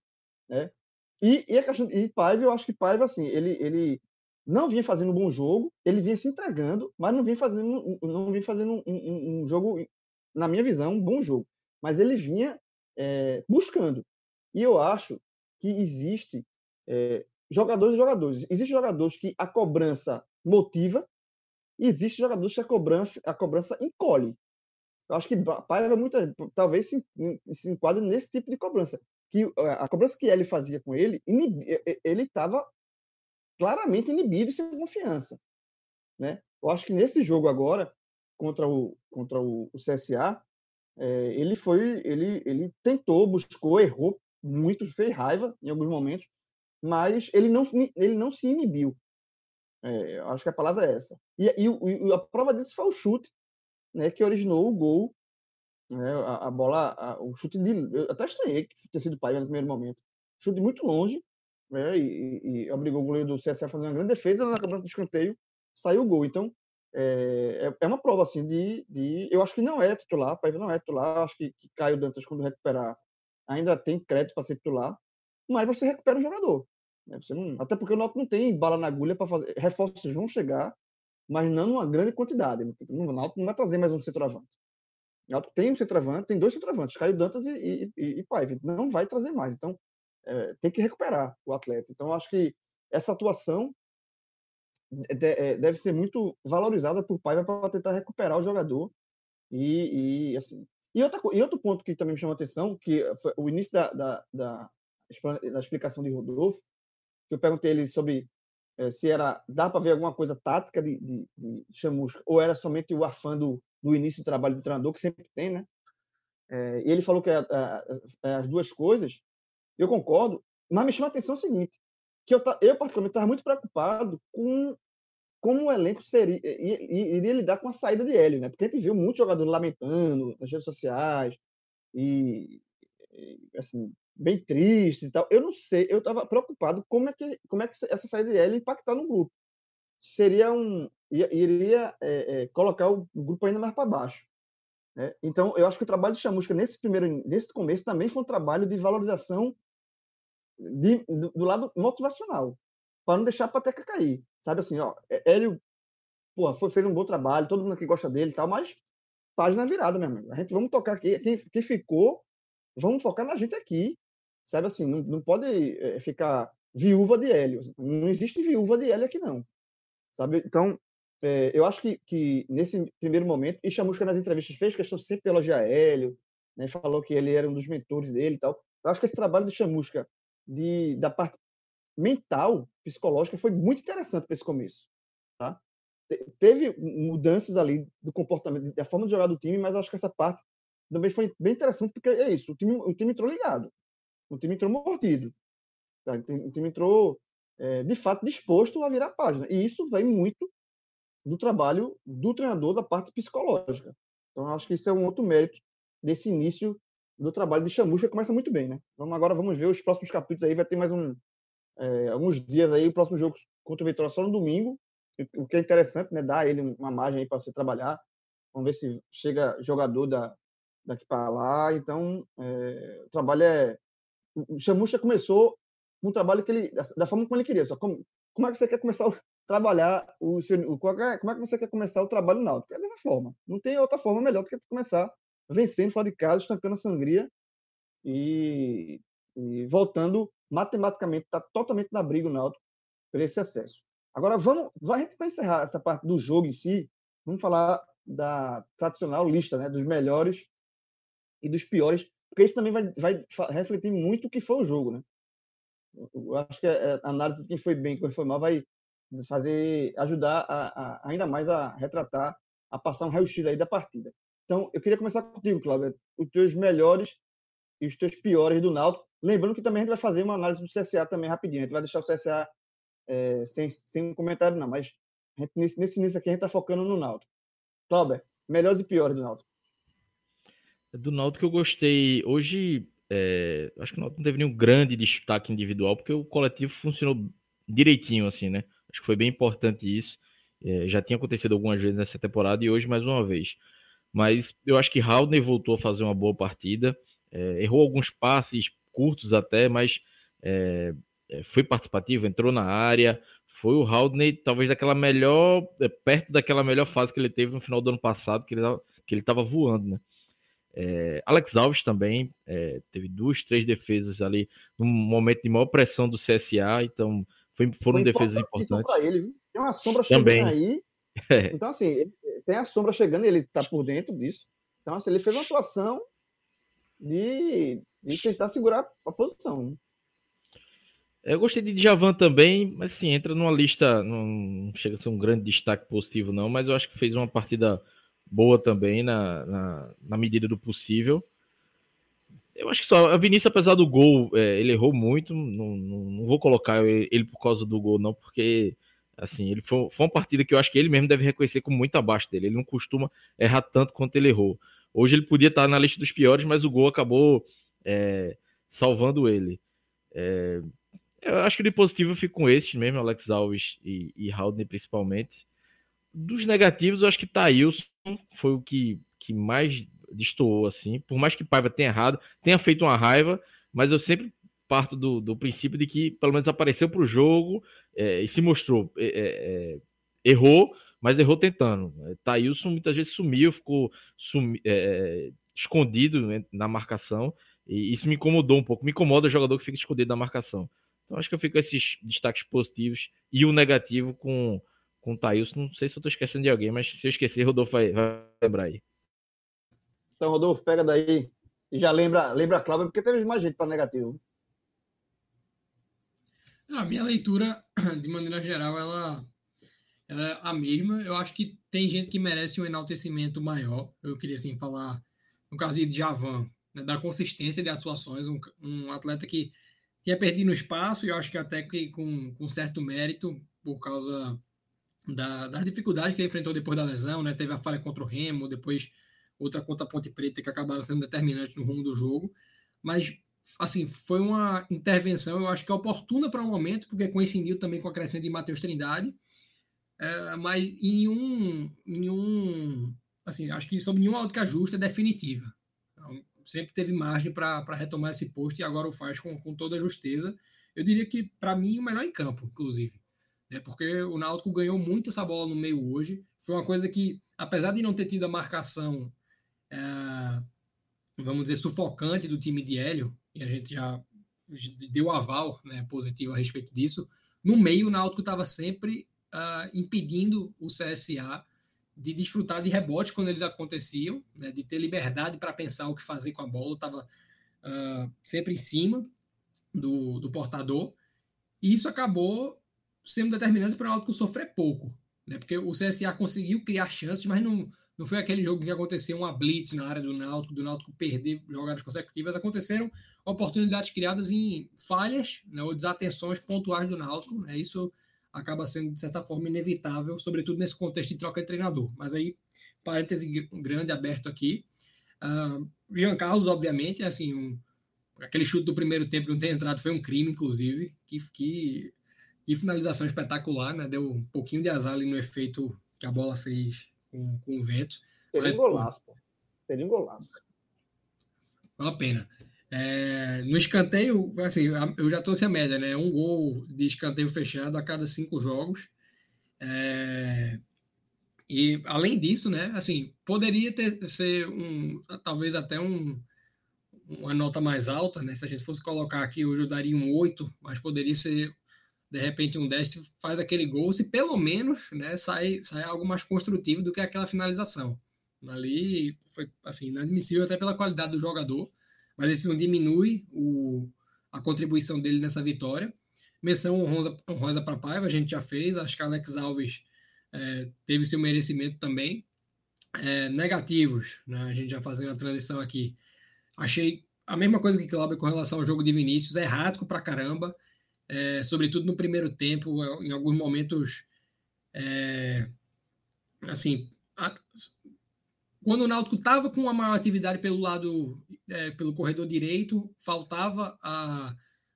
né? E, e a questão Paiva, eu acho que Paiva assim, ele ele não vinha fazendo um bom jogo, ele vinha se entregando, mas não vinha fazendo não vinha fazendo um, um, um jogo na minha visão, um bom jogo. Mas ele vinha é, buscando. E eu acho que existe é, jogadores e jogadores. Existem jogadores que a cobrança motiva e existem jogadores que a cobrança, a cobrança encolhe. Eu acho que Paiva muita, talvez se, se enquadre nesse tipo de cobrança. Que a cobrança que ele fazia com ele, ele estava claramente inibido sem confiança. Né? Eu acho que nesse jogo agora, contra o, contra o, o CSA, é, ele foi, ele, ele tentou, buscou, errou muito, fez raiva em alguns momentos, mas ele não, ele não se inibiu. É, acho que a palavra é essa. E, e, e, a prova disso foi o chute, né, que originou o gol, né, a, a bola, a, o chute de, eu até estranhei que ter sido pai no primeiro momento, chute muito longe, né, e, e, obrigou o goleiro do CSA a fazer uma grande defesa na cobrança do escanteio, saiu o gol. Então, é, é, é uma prova assim de, de, eu acho que não é titular, Paiva não é titular, acho que, que Caio Dantas quando recuperar ainda tem crédito para ser titular, mas você recupera o jogador. Né? Você não, até porque o Náutico não tem bala na agulha para fazer, reforços vão chegar, mas não numa grande quantidade. O Náutico não vai trazer mais um centroavante. O Náutico tem um centroavante, tem dois centroavantes, Caio Dantas e, e, e, e Paiva, não vai trazer mais. Então é, tem que recuperar o atleta. Então acho que essa atuação deve ser muito valorizada por Paiva para tentar recuperar o jogador. E, e assim. E, outra, e outro ponto que também me chamou a atenção, que foi o início da, da, da, da explicação de Rodolfo, que eu perguntei ele sobre é, se era dá para ver alguma coisa tática de, de, de Chamusca, ou era somente o afã do, do início do trabalho do treinador, que sempre tem, né? É, e ele falou que é, as duas coisas, eu concordo, mas me chama a atenção o seguinte: que eu, eu particularmente estava muito preocupado com como o elenco seria, iria lidar com a saída de Hélio, né? Porque a gente viu muitos jogadores lamentando nas redes sociais e, assim, bem tristes e tal. Eu não sei, eu estava preocupado como é que como é que essa saída de Hélio impactar no grupo. Seria um iria é, é, colocar o grupo ainda mais para baixo. Né? Então, eu acho que o trabalho de Chamusca nesse primeiro nesse começo também foi um trabalho de valorização de, do, do, lado motivacional, para não deixar a pateca cair. Sabe assim, ó, Hélio pô, foi, fez um bom trabalho, todo mundo aqui gosta dele e tal, mas página virada, meu amigo. A gente vamos tocar aqui, quem, quem ficou, vamos focar na gente aqui. Sabe assim, não, não pode é, ficar viúva de Hélio. Não existe viúva de Hélio aqui, não. Sabe? Então, é, eu acho que, que nesse primeiro momento, e Chamusca nas entrevistas fez questão sempre de elogiar Hélio, né, falou que ele era um dos mentores dele e tal. Eu acho que esse trabalho de Chamusca de, da parte mental, psicológica, foi muito interessante para esse começo. Tá? Teve mudanças ali do comportamento, da forma de jogar do time, mas acho que essa parte também foi bem interessante, porque é isso, o time, o time entrou ligado, o time entrou mordido, tá? o time entrou é, de fato disposto a virar a página. E isso vem muito do trabalho do treinador da parte psicológica. Então, acho que isso é um outro mérito desse início do trabalho de Chamusca, começa muito bem, né? Vamos agora vamos ver os próximos capítulos aí, vai ter mais um é, alguns dias aí, o próximo jogo contra o Vitória só no domingo, o que é interessante, né? Dar ele uma margem aí para você trabalhar. Vamos ver se chega jogador da, daqui para lá. Então, é, o trabalho é. O Chamusca começou um trabalho que ele, da, forma como ele queria. Só como, como é que você quer começar a trabalhar o seu, o, é, como é que você quer começar o trabalho náutico? É dessa forma. Não tem outra forma melhor do que começar vencendo fora de casa, estancando a sangria e, e voltando matematicamente, está totalmente na briga o Náutico por esse acesso. Agora, vamos, vai encerrar essa parte do jogo em si, vamos falar da tradicional lista né, dos melhores e dos piores, porque isso também vai, vai refletir muito o que foi o jogo. Né? Eu acho que a análise de quem foi bem quem foi mal vai fazer ajudar a, a, ainda mais a retratar, a passar um raio-x aí da partida. Então, eu queria começar contigo, Cláudio. Os teus melhores e os teus piores do Náutico. Lembrando que também a gente vai fazer uma análise do CSA também rapidinho. A gente vai deixar o CSA é, sem, sem comentário, não. Mas gente, nesse, nesse início aqui a gente está focando no Náutico. Cláudio, melhores e piores do Náutico. Do Náutico eu gostei. Hoje, é, acho que o Náutico não teve nenhum grande destaque individual, porque o coletivo funcionou direitinho, assim, né? Acho que foi bem importante isso. É, já tinha acontecido algumas vezes nessa temporada e hoje mais uma vez. Mas eu acho que Haldner voltou a fazer uma boa partida. É, errou alguns passes curtos até, mas é, é, foi participativo, entrou na área. Foi o Haldner, talvez daquela melhor, é, perto daquela melhor fase que ele teve no final do ano passado, que ele estava voando, né? É, Alex Alves também é, teve duas, três defesas ali num momento de maior pressão do CSA, então foi, foram foi defesas importantes. Ele? Tem uma sombra chegando também. aí. É. Então, assim, tem a sombra chegando e ele está por dentro disso. Então, assim, ele fez uma atuação de, de tentar segurar a posição. Né? Eu gostei de Javan também, mas sim, entra numa lista, não chega a ser um grande destaque positivo, não, mas eu acho que fez uma partida boa também na, na, na medida do possível. Eu acho que só a Vinícius, apesar do gol, é, ele errou muito. Não, não, não, vou colocar ele por causa do gol, não, porque assim, ele foi, foi uma partida que eu acho que ele mesmo deve reconhecer como muito abaixo dele. Ele não costuma errar tanto quanto ele errou. Hoje ele podia estar na lista dos piores, mas o gol acabou é, salvando ele. É, eu acho que de positivo eu fico com esses mesmo, Alex Alves e, e principalmente. Dos negativos, eu acho que Thailson foi o que, que mais destoou, assim. Por mais que Paiva tenha errado, tenha feito uma raiva, mas eu sempre parto do, do princípio de que pelo menos apareceu para o jogo é, e se mostrou. É, é, é errou, mas errou tentando. É, Thailson muitas vezes sumiu, ficou sumi, escondido né, na marcação, e isso me incomodou um pouco. Me incomoda o jogador que fica escondido na marcação. Então acho que eu fico com esses destaques positivos e o negativo com, com o Thailson. Não sei se eu estou esquecendo de alguém, mas se eu esquecer, Rodolfo vai, vai lembrar aí. Então, Rodolfo, pega daí e já lembra, lembra a Cláudia, porque teve mais gente para negativo. A minha leitura, de maneira geral, ela ela é a mesma. Eu acho que tem gente que merece um enaltecimento maior. Eu queria assim falar, no caso de Javan, né, da consistência de atuações, um, um, atleta que tinha perdido espaço e eu acho que até que com, com certo mérito por causa da, da dificuldade que ele enfrentou depois da lesão, né? Teve a falha contra o Remo, depois outra contra a Ponte Preta que acabaram sendo determinantes no rumo do jogo. Mas assim, foi uma intervenção, eu acho que oportuna para o momento, porque coincidiu também com a crescente de Matheus Trindade é, mas em nenhum, nenhum, assim, acho que sobre nenhuma ótica justa é definitiva. Então, sempre teve margem para retomar esse posto e agora o faz com, com toda a justeza. Eu diria que, para mim, o melhor em campo, inclusive. Né? Porque o Náutico ganhou muito essa bola no meio hoje. Foi uma coisa que, apesar de não ter tido a marcação, é, vamos dizer, sufocante do time de Hélio, e a gente já deu aval né, positivo a respeito disso, no meio o Náutico estava sempre uh, impedindo o CSA de desfrutar de rebotes quando eles aconteciam, né, de ter liberdade para pensar o que fazer com a bola, estava uh, ah, sempre em cima do, do portador, e isso acabou sendo determinante para o Náutico sofrer pouco, né, porque o CSA conseguiu criar chances, mas não, não foi aquele jogo que aconteceu uma blitz na área do Náutico, do Náutico perder jogadas consecutivas, aconteceram oportunidades criadas em falhas né, ou desatenções pontuais do Náutico, né, isso acaba sendo, de certa forma, inevitável, sobretudo nesse contexto de troca de treinador. Mas aí, parêntese grande aberto aqui, uh, Jean Carlos, obviamente, é assim, um, aquele chute do primeiro tempo não ter entrado foi um crime, inclusive, que, que, que finalização espetacular, né, deu um pouquinho de azar ali no efeito que a bola fez com, com o vento. Teria um golaço, pô. Teria um golaço. Uma pena. É, no escanteio, assim, eu já trouxe a média, né? Um gol de escanteio fechado a cada cinco jogos. É, e além disso, né? Assim, poderia ter ser um, talvez até um, uma nota mais alta, né? Se a gente fosse colocar aqui, hoje eu daria um 8, mas poderia ser de repente um 10 se faz aquele gol, se pelo menos né, sai, sai algo mais construtivo do que aquela finalização. Ali foi assim, inadmissível até pela qualidade do jogador, mas isso não diminui o, a contribuição dele nessa vitória. Menção honrosa, honrosa para Paiva, a gente já fez, acho que Alex Alves é, teve seu merecimento também. É, negativos, né, a gente já fazendo a transição aqui. Achei a mesma coisa que Cláudio com relação ao jogo de Vinícius, errático pra caramba é, sobretudo no primeiro tempo, é, em alguns momentos, é, assim, a, quando o Náutico estava com uma maior atividade pelo lado, é, pelo corredor direito, faltava a,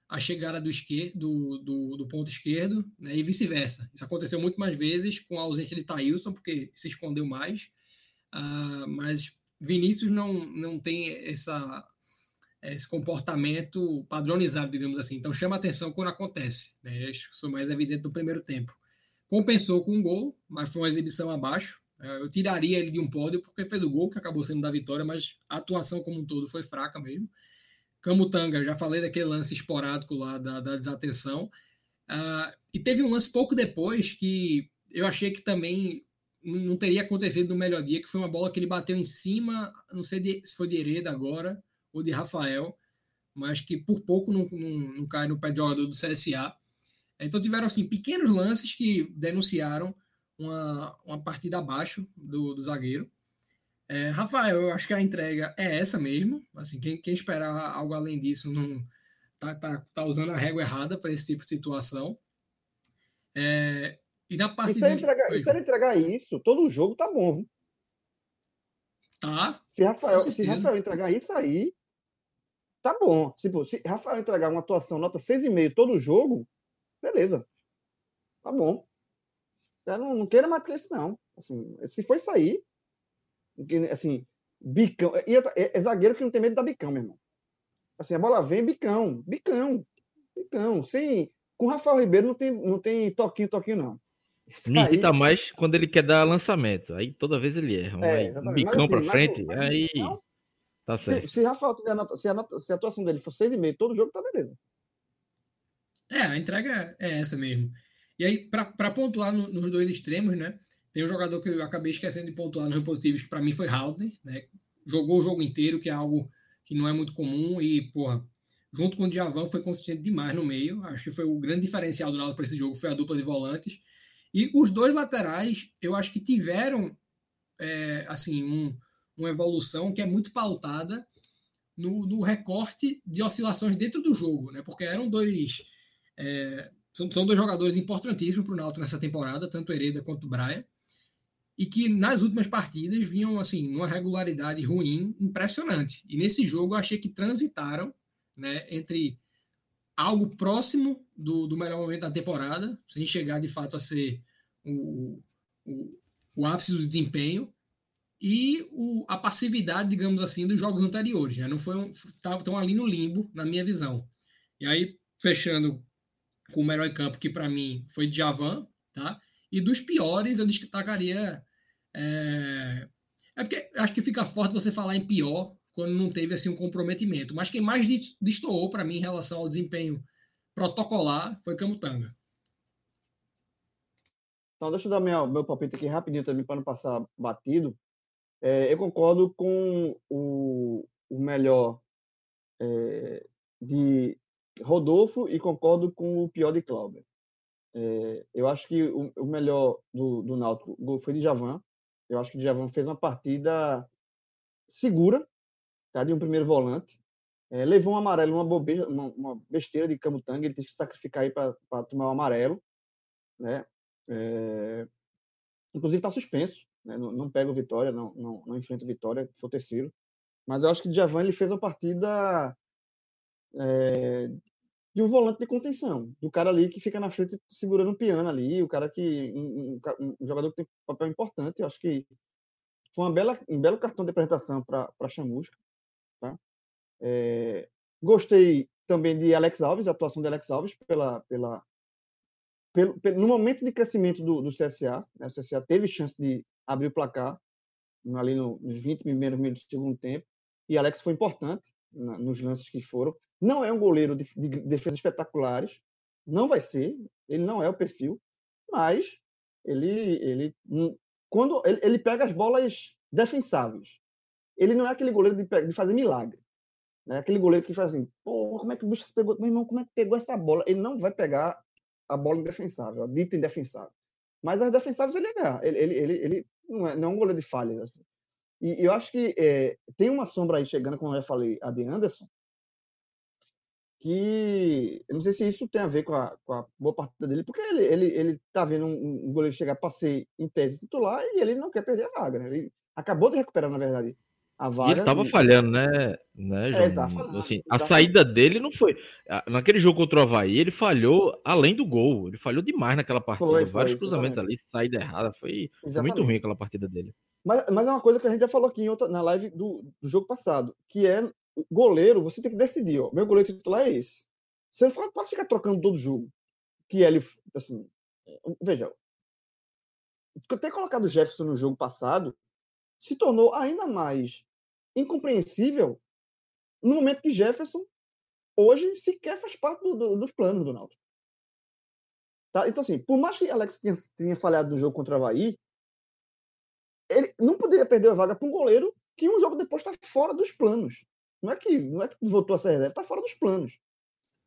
a chegada do, esquerdo, do, do, do ponto esquerdo, né, e vice-versa. Isso aconteceu muito mais vezes com a ausência de Thailson, porque se escondeu mais, uh, mas Vinícius não, não tem essa esse comportamento padronizado, digamos assim. Então chama atenção quando acontece. Né? Isso mais evidente no primeiro tempo. Compensou com um gol, mas foi uma exibição abaixo. É, eu tiraria ele de um pódio porque fez o gol, que acabou sendo da vitória, mas a atuação como um todo foi fraca mesmo. Camutanga, já falei daquele lance esporádico lá da, da desatenção. Uh, e teve um lance pouco depois que eu achei que também não teria acontecido no melhor dia, que foi uma bola que ele bateu em cima, não sei se foi de Hereda agora, ou de Rafael, mas que por pouco não, não, não cai no pé de jogador do CSA. Então tiveram assim pequenos lances que denunciaram uma, uma partida abaixo do, do zagueiro. É, Rafael, eu acho que a entrega é essa mesmo. Assim, quem, quem esperar algo além disso não tá, tá, tá usando a régua errada para esse tipo de situação. É, e na parte e se, ele entregar, se ele entregar isso, todo o jogo tá bom. Viu? Tá. Se Rafael, se Rafael entregar isso aí, tá bom. Tipo, se Rafael entregar uma atuação nota 6,5 todo jogo, beleza. Tá bom. Não, não queira mais isso, não. Assim, se for sair, assim, bicão. E é, é, zagueiro que não tem medo da bicão, meu irmão. Assim, a bola vem, bicão, bicão, bicão. Sim, com o Rafael Ribeiro não tem, não tem toquinho, toquinho, não. Me irrita aí... mais quando ele quer dar lançamento. Aí toda vez ele erra. É, um bicão para assim, frente, mas, aí. Não, Tá certo. Se, se Rafael tiver nota, se, a nota, se a atuação dele for 6,5 todo jogo, tá beleza. É, a entrega é essa mesmo. E aí, para pontuar no, nos dois extremos, né? Tem um jogador que eu acabei esquecendo de pontuar nos positivos, que para mim foi Haldner, né? Jogou o jogo inteiro, que é algo que não é muito comum, e, porra, junto com o Djavan foi consistente demais no meio. Acho que foi o grande diferencial do lado para esse jogo, foi a dupla de volantes. E os dois laterais, eu acho que tiveram, é, assim, um, uma evolução que é muito pautada no, no, recorte de oscilações dentro do jogo, né? Porque eram dois. É, são, são, dois jogadores importantíssimos para o Náutico nessa temporada, tanto Hereda quanto Braia, e que nas últimas partidas vinham assim numa regularidade ruim, impressionante. E nesse jogo eu achei que transitaram, né, entre algo próximo do, do melhor momento da temporada, sem chegar de fato a ser o, o, o ápice do desempenho, e o, a passividade, digamos assim, dos jogos anteriores. Né? Não foi um, estão ali no limbo, na minha visão. E aí, fechando com o melhor campo, que para mim foi Javan, tá? E dos piores, eu destacaria. É, é porque acho que fica forte você falar em pior quando não teve assim um comprometimento. Mas quem mais destoou para mim em relação ao desempenho protocolar foi Camutanga. Então, deixa eu dar meu, meu palpite aqui rapidinho também para não passar batido. É, eu concordo com o, o melhor é, de Rodolfo e concordo com o pior de Cláudio. É, eu acho que o, o melhor do, do Náutico foi de Javan. Eu acho que o Djavan fez uma partida segura, tá? de um primeiro volante. É, levou um amarelo, uma, bobeira, uma, uma besteira de Camutanga, ele teve que se sacrificar aí para tomar o amarelo. Né? É, inclusive está suspenso, né? não, não, pega o Vitória, não, não, não enfrenta o Vitória, foi o terceiro. Mas eu acho que o Djavan ele fez uma partida é, de um volante de contenção, do cara ali que fica na frente segurando o piano ali, o cara que um, um, um jogador que tem um papel importante. Eu acho que foi uma bela, um belo cartão de apresentação para Chamusca. Tá? É, gostei também de Alex Alves, da atuação de Alex Alves pela, pela, pelo, pelo, no momento de crescimento do, do CSA. Né? O CSA teve chance de abrir o placar ali no, nos 20 primeiros minutos do segundo tempo, e Alex foi importante na, nos lances que foram. Não é um goleiro de, de defesas espetaculares, não vai ser, ele não é o perfil, mas ele, ele quando ele, ele pega as bolas defensáveis, ele não é aquele goleiro de, de fazer milagre. Né? Aquele goleiro que faz assim, pô, como é que o bicho pegou? Meu irmão, como é que pegou essa bola? Ele não vai pegar a bola indefensável, a dita indefensável. Mas as defensáveis ele é. Ele, ele, ele, ele não, é, não é um goleiro de falhas. Assim. E, e eu acho que é, tem uma sombra aí chegando, como eu já falei, a de Anderson, que eu não sei se isso tem a ver com a, com a boa partida dele, porque ele, ele, ele tá vendo um, um goleiro chegar para ser em tese titular e ele não quer perder a vaga. Né? Ele acabou de recuperar, na verdade, a. E ele tava e... falhando, né, né é, João? É, assim, a saída dele não foi. Naquele jogo contra o Havaí, ele falhou além do gol. Ele falhou demais naquela partida. Foi, Vários foi, cruzamentos ali, saída errada. Foi, foi, muito ruim aquela partida dele. Mas, mas é uma coisa que a gente já falou aqui outra, na live do, do jogo passado, que é goleiro, você tem que decidir, ó. Meu goleiro titular é esse. Você não pode ficar trocando todo jogo. Que ele, assim, veja, ter colocado o Jefferson no jogo passado se tornou ainda mais incompreensível no momento que Jefferson hoje sequer faz parte do, do, dos planos do Náutico. Tá? Então, assim, por mais que Alex tenha, tenha falhado no jogo contra o Havaí, ele não poderia perder a vaga para um goleiro que um jogo depois está fora dos planos. Não é que não é que voltou a ser reserva, está fora dos planos.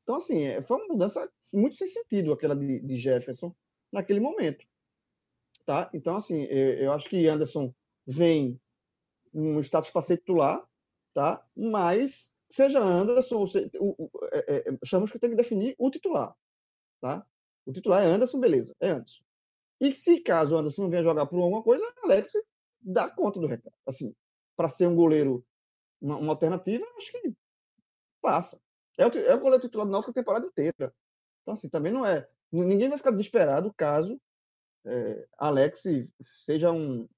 Então, assim, é, foi uma mudança muito sem sentido aquela de, de Jefferson naquele momento. Tá? Então, assim, eu, eu acho que Anderson vem um status para ser titular, tá? mas seja Anderson, ou seja, o, o, é, é, chamamos que tem que definir o titular. Tá? O titular é Anderson, beleza, é Anderson. E se caso o Anderson não venha jogar por alguma coisa, Alex dá conta do recado. Assim, para ser um goleiro uma, uma alternativa, acho que passa. É o, é o goleiro titular do Náutico temporada inteira. Então, assim, também não é. Ninguém vai ficar desesperado caso é, Alex seja um.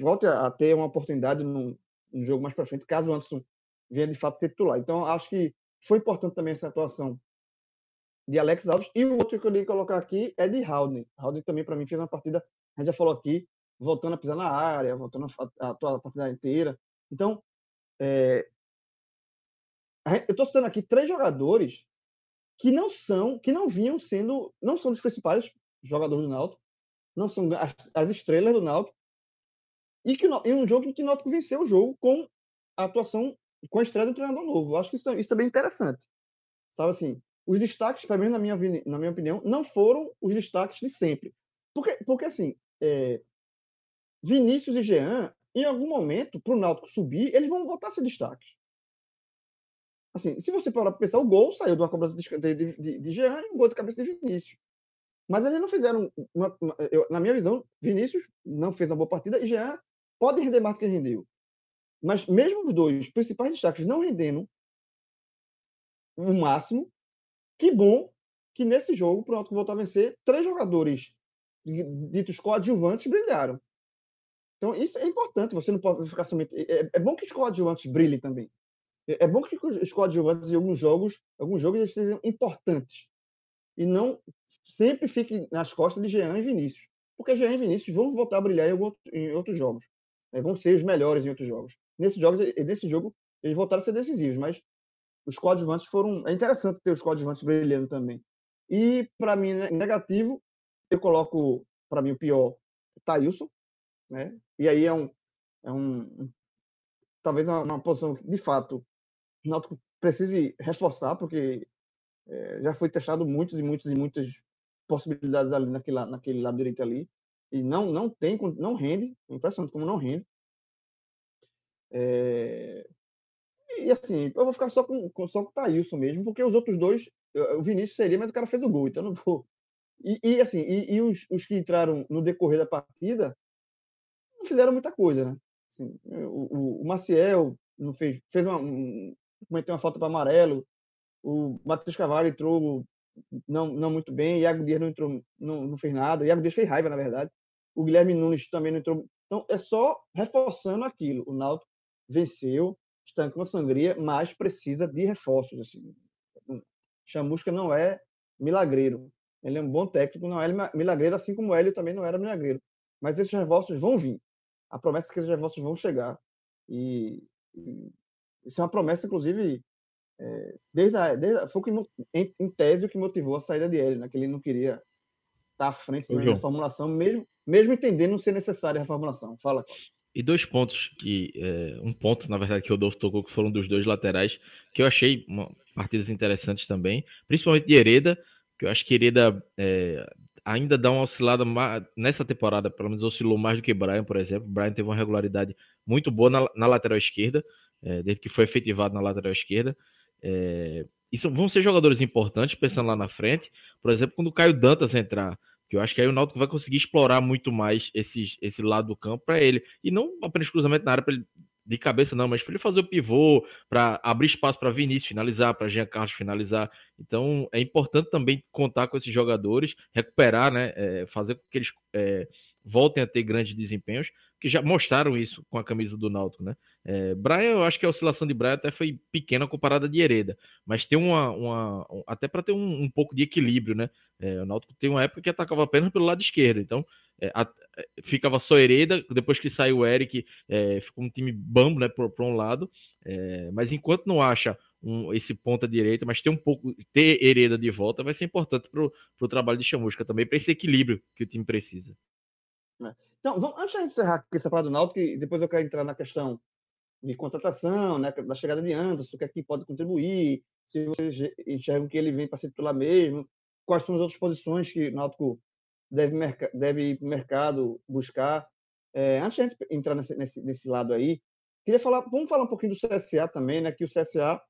Volte a, ter uma oportunidade no, no jogo mais para frente, caso o Anderson venha de fato ser titular. Então, acho que foi importante também essa atuação de Alex Alves. E o outro que eu queria colocar aqui é de Haldane. Haldane também, para mim, fez uma partida, a gente já falou aqui, voltando a pisar na área, voltando a atuar a partida inteira. Então, é, eu estou citando aqui três jogadores que não são, que não vinham sendo, não são dos principais jogadores do Náutico, não são as, as estrelas do Náutico, e que em um jogo em que o Náutico venceu o jogo com a atuação, com a estreia do treinador novo. Eu acho que isso, isso é bem interessante. Sabe assim, os destaques, pelo menos na minha, na minha opinião, não foram os destaques de sempre. Porque, porque assim, é, Vinícius e Jean, em algum momento, para o Náutico subir, eles vão voltar a ser destaques. Assim, se você parar para pensar, o gol saiu de uma cobrança de, de, de, de Jean e um gol de cabeça de Vinícius. Mas eles não fizeram. Uma, uma, eu, na minha visão, Vinícius não fez uma boa partida e Jean pode render mais do que rendeu. Mas mesmo os dois principais destaques não rendendo o máximo, que bom que nesse jogo, para o voltar a vencer, três jogadores ditos coadjuvantes brilharam. Então, isso é importante. Você não pode ficar somente. É, é bom que os coadjuvantes brilhem também. É, é bom que os coadjuvantes em alguns jogos, alguns jogos eles sejam importantes. E não sempre fiquem nas costas de Jean e Vinícius. Porque Jean e Vinícius vão voltar a brilhar em, outros jogos. Né? Vão ser os melhores em outros jogos. Nesse jogo, nesse jogo eles voltaram a ser decisivos, mas os coadjuvantes foram. É interessante ter os coadjuvantes brilhando também. E, para mim, né, negativo, eu coloco, para mim, o pior, Thailson. Né? E aí é um. É um talvez uma, uma posição que, de fato, o Náutico precise reforçar, porque é, já foi testado muitos e muitas e muitas possibilidades ali naquele, naquele lado direito ali. E não, não tem, não rende, impressionante como não rende. É... E assim, eu vou ficar só com, com, só com o Thailson mesmo, porque os outros dois, o Vinícius seria, mas o cara fez o gol, então eu não vou. E, e assim, e, e os, os, que entraram no decorrer da partida não fizeram muita coisa, né? Assim, o, o, o, Maciel não fez, fez uma, um, cometeu uma falta para amarelo, o Matheus Cavalho entrou não, não muito bem, Iago Dias não entrou, não, não fez nada, Iago Dias fez raiva, na verdade. O Guilherme Nunes também não entrou. Então, é só reforçando aquilo. O Náutico venceu, estancou a sangria, mas precisa de reforços. Assim. Chamusca não é milagreiro. Ele é um bom técnico, não é milagreiro, assim como o Hélio também não era milagreiro. Mas esses reforços vão vir. A promessa é que esses reforços vão chegar. E, e isso é uma promessa, inclusive, é, desde, a, desde a, foi que, em, em, tese o que motivou a saída de Hélio, né? que ele não queria estar à frente da reformulação, mesmo, mesmo entendendo não ser necessária a reformulação. Fala, E dois pontos que. É, um ponto, na verdade, que o Dolfo tocou, que foram dos dois laterais, que eu achei uma, partidas interessantes também, principalmente de Hereda, que eu acho que Hereda é, ainda dá uma oscilada mais, nessa temporada, pelo menos oscilou mais do que Brian, por exemplo. Brian teve uma regularidade muito boa na, na lateral esquerda, é, desde que foi efetivado na lateral esquerda. É, isso vão ser jogadores importantes pensando lá na frente. Por exemplo, quando o Caio Dantas entrar, que eu acho que aí o Náutico vai conseguir explorar muito mais esses, esse lado do campo para ele. E não apenas cruzamento na área ele de cabeça não, mas para ele fazer o pivô, para abrir espaço para Vinícius finalizar, para Jean Carlos finalizar. Então é importante também contar com esses jogadores, recuperar, né, é, fazer com que eles é, voltem a ter grandes desempenhos, que já mostraram isso com a camisa do Náutico, né? É, Brian, eu acho que a oscilação de Brian até foi pequena comparada de Hereda, mas tem uma, uma até para ter um, um, pouco de equilíbrio, né? É, o Náutico tem uma época que atacava apenas pelo lado esquerdo, então é, a, é, ficava só Hereda, depois que saiu o Eric, é, ficou um time bambo, né, para um lado, é, mas enquanto não acha um, esse ponta direita, mas ter um pouco, ter Hereda de volta vai ser importante para o trabalho de Chamusca também, para esse equilíbrio que o time precisa. Né? Então, vamos, antes de encerrar aqui essa parada do Náutico, depois eu quero entrar na questão de contratação, né, da chegada de Anderson, o que é pode contribuir, se vocês enxergam que ele vem para ser titular mesmo, quais são as outras posições que o Náutico deve, deve ir para o mercado buscar. É, antes de a gente entrar nesse, nesse, nesse, lado aí, queria falar, vamos falar um pouquinho do CSA também, né, que o CSA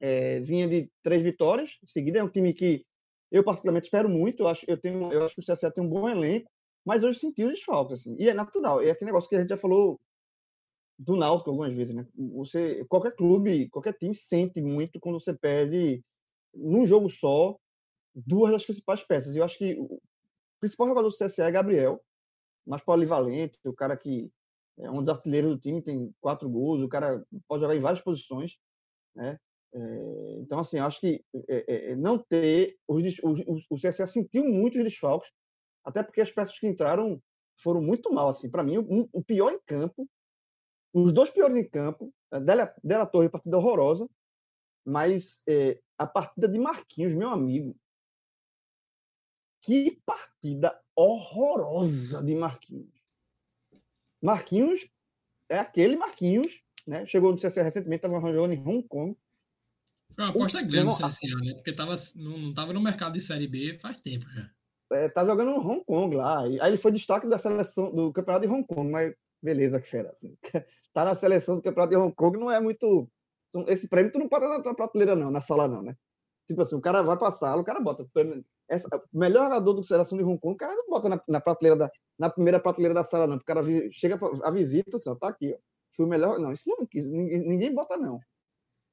é, vinha de três vitórias seguida, é um time que eu particularmente espero muito, eu acho, eu tenho, eu acho que o CSA tem um bom elenco, mas hoje sentiu desfalques, assim. E é natural. É aquele negócio que a gente já falou do Náutico algumas vezes, né? Você, qualquer clube, qualquer time sente muito quando você perde num jogo só duas das principais peças. Eu acho que o principal jogador do CSA é Gabriel, mais polivalente, o cara que é um dos artilheiros do time, tem quatro gols, o cara pode jogar em várias posições, né? É, então, assim, acho que é, é, não ter. Os, os, o CSA sentiu muito os desfalques, até porque as peças que entraram foram muito mal. Assim, para mim, o, o, pior em campo, os dois piores em campo, Dela, Dela Torre, partida horrorosa, mas é, a partida de Marquinhos, meu amigo, que partida horrorosa de Marquinhos. Marquinhos é aquele Marquinhos, né? Chegou no CSA recentemente, estava jogando em Hong Kong. Foi uma aposta grande no CSA, né? Porque tava, não estava no mercado de Série B faz tempo já é, tá jogando no Hong Kong lá. Aí ele foi destaque da seleção do campeonato de Hong Kong, mas beleza, que fera. Assim. Tá na seleção do campeonato de Hong Kong não é muito. Esse prêmio tu não pode dar na tua prateleira, não, na sala, não, né? Tipo assim, o cara vai pra sala, o cara bota. Essa, melhor jogador do seleção de Hong Kong, o cara não bota na, na prateleira da, na primeira prateleira da sala, não. O cara chega a visita, assim, ó, tá aqui, ó. Fui o melhor. Não, isso não quis, ninguém, ninguém bota, não.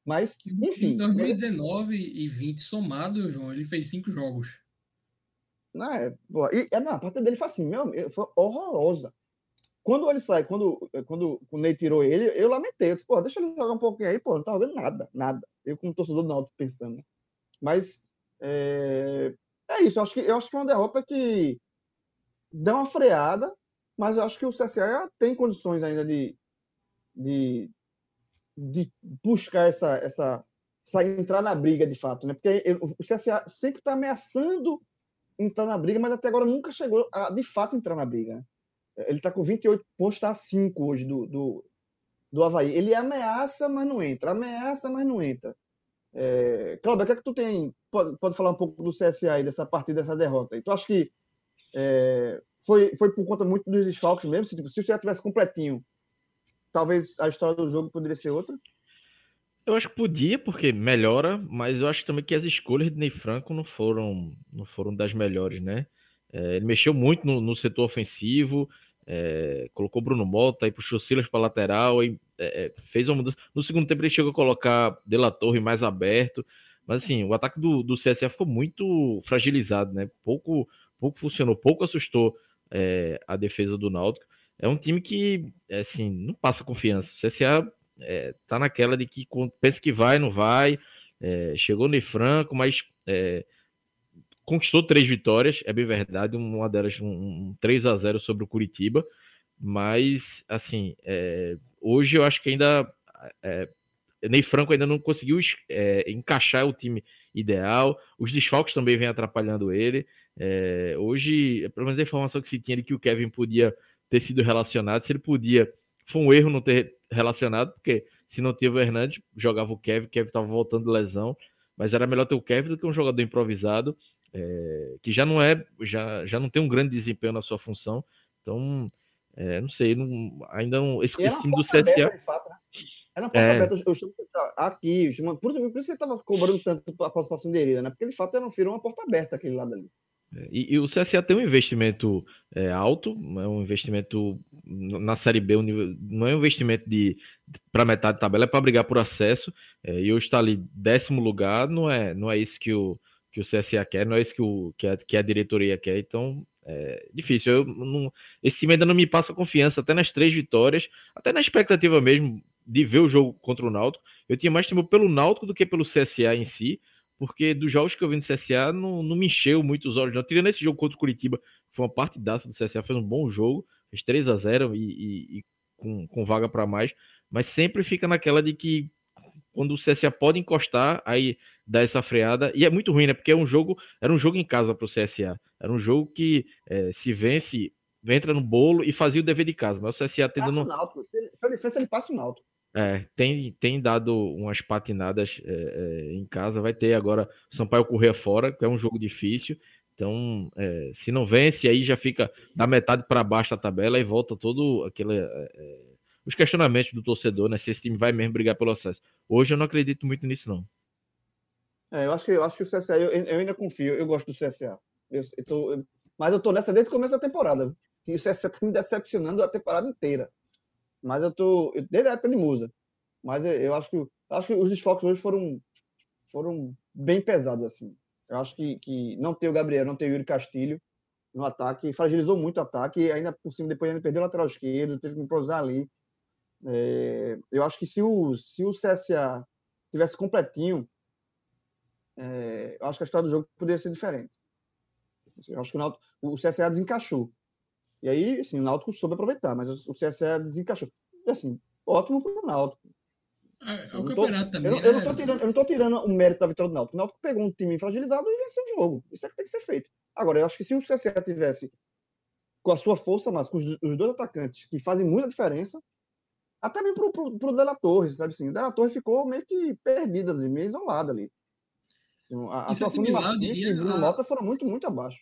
Mas, enfim. Em 2019 e 20 somado, João, ele fez cinco jogos. Né? E é, não, a partida dele foi assim, meu, foi horrorosa. Quando ele sai, quando, quando o Ney tirou ele, eu lamentei. Eu disse, pô, deixa ele jogar um pouquinho aí, pô, não tá jogando nada, nada. Eu, como torcedor do Náutico, pensando. Mas é, é isso, eu acho, que, eu acho que foi uma derrota que dá uma freada, mas eu acho que o CSA tem condições ainda de, de, de buscar essa, essa, essa, entrar na briga de fato, né? Porque o CSA sempre está ameaçando entrar na briga, mas até agora nunca chegou a de fato entrar na briga. Ele está com 28 pontos, está a 5 hoje do, do, do Havaí. Ele ameaça, mas não entra. Ameaça, mas não entra. É... Cláudio, o que é que tu tem? Pode, pode falar um pouco do CSA aí, dessa partida, dessa derrota. E tu acha que É, foi, foi por conta muito dos desfalques mesmo. Se, tipo, se o CSA tivesse completinho, talvez a história do jogo poderia ser outra. Eu acho que podia, porque melhora, mas eu acho também que as escolhas de Ney Franco não foram, não foram das melhores, né? É, ele mexeu muito no, no setor ofensivo, é, colocou Bruno Mota e puxou Silas para lateral, e, é, é, fez uma mudança. No segundo tempo ele chegou a colocar De La Torre mais aberto, mas assim, o ataque do, do CSA ficou muito fragilizado, né? Pouco, pouco funcionou, pouco assustou é, a defesa do Náutico. É um time que, assim, não passa confiança. O CSA é, tá naquela de que pensa que vai, não vai. É, chegou no Franco, mas é, conquistou três vitórias, é bem verdade. Uma delas, um, um 3 a 0 sobre o Curitiba. Mas, assim, é, hoje eu acho que ainda. É, Ney Franco ainda não conseguiu é, encaixar o time ideal. Os desfalques também vêm atrapalhando ele. É, hoje, pelo menos a informação que se tinha de que o Kevin podia ter sido relacionado, se ele podia foi um erro não ter relacionado, porque se não teve o Hernandes, jogava o Kevin, o Kevin estava voltando de lesão, mas era melhor ter o Kevin do que um jogador improvisado, é, que já não é, já, já não tem um grande desempenho na sua função. Então, é, não sei, não, ainda não. Esse, esse time do CSA. Aberta, fato, né? Era uma porta é. aberta, eu chamo aqui, chamo, por, por isso que ele estava cobrando tanto a participação dele, né? Porque de fato era um, uma porta aberta aquele lado ali. É, e, e, o CSA tem um investimento é, alto, é um investimento na Série B, um nível, não é um investimento de, de para metade da tabela, é para brigar por acesso. É, e hoje está ali décimo lugar, não é, não é isso que o, que o CSA quer, não é isso que, o, que, a, que a diretoria quer. Então é difícil. Eu não, esse time ainda não me passa confiança, até nas três vitórias, até na expectativa mesmo de ver o jogo contra o Náutico. Eu tinha mais tempo pelo Náutico do que pelo CSA em si porque dos jogos que eu vi no CSA não, não me encheu muito os olhos, não. Tirando esse jogo contra o Curitiba, foi uma partidaça do CSA, fez um bom jogo, fez 3 a 0 e, e, e com, com vaga para mais, mas sempre fica naquela de que quando o CSA pode encostar, aí dá essa freada, e é muito ruim, né? Porque é um jogo, era um jogo em casa para o CSA, era um jogo que é, se vence, entra no bolo e fazia o dever de casa, mas o CSA tendo. Passa Se ele, se ele passa o Náutico. É, tem, tem dado umas patinadas é, é, em casa. Vai ter agora o Sampaio Correr fora, que é um jogo difícil. Então, é, se não vence, aí já fica da metade para baixo da tabela e volta todo aquele. É, é, os questionamentos do torcedor, né? Se esse time vai mesmo brigar pelo acesso. Hoje eu não acredito muito nisso, não. Eu acho que eu acho que o CSA, eu, eu ainda confio, eu gosto do CSA. Eu, eu tô, mas eu tô nessa desde o começo da temporada. E o CSA tá me decepcionando a temporada inteira. Mas eu tô. Desde a época de Musa. Mas eu acho que, eu acho que os desfoques hoje foram, foram bem pesados, assim. Eu acho que, que não ter o Gabriel, não ter o Yuri Castilho no ataque, fragilizou muito o ataque, e ainda por cima, depois ainda perdeu o lateral esquerdo, teve que improvisar ali. É, eu acho que se o, se o CSA tivesse completinho, é, eu acho que a história do jogo poderia ser diferente. Eu acho que o, o CSA desencaixou. E aí, assim, o Náutico soube aproveitar, mas o CSA desencaixou. E, assim, ótimo para o Náutico. É, é o campeonato também. Eu, né? eu, não tô tirando, eu não tô tirando o mérito da vitória do Náutico. O Náutico pegou um time fragilizado e venceu o jogo. Isso é que tem que ser feito. Agora, eu acho que se o CSA tivesse com a sua força, mas com os, os dois atacantes que fazem muita diferença, até mesmo pro, pro, pro Dela Torre, sabe assim? O Dela Torre ficou meio que perdido, assim, meio isolado ali. Assim, a a atuação é Martins e Bruno a... Mota foram muito, muito abaixo.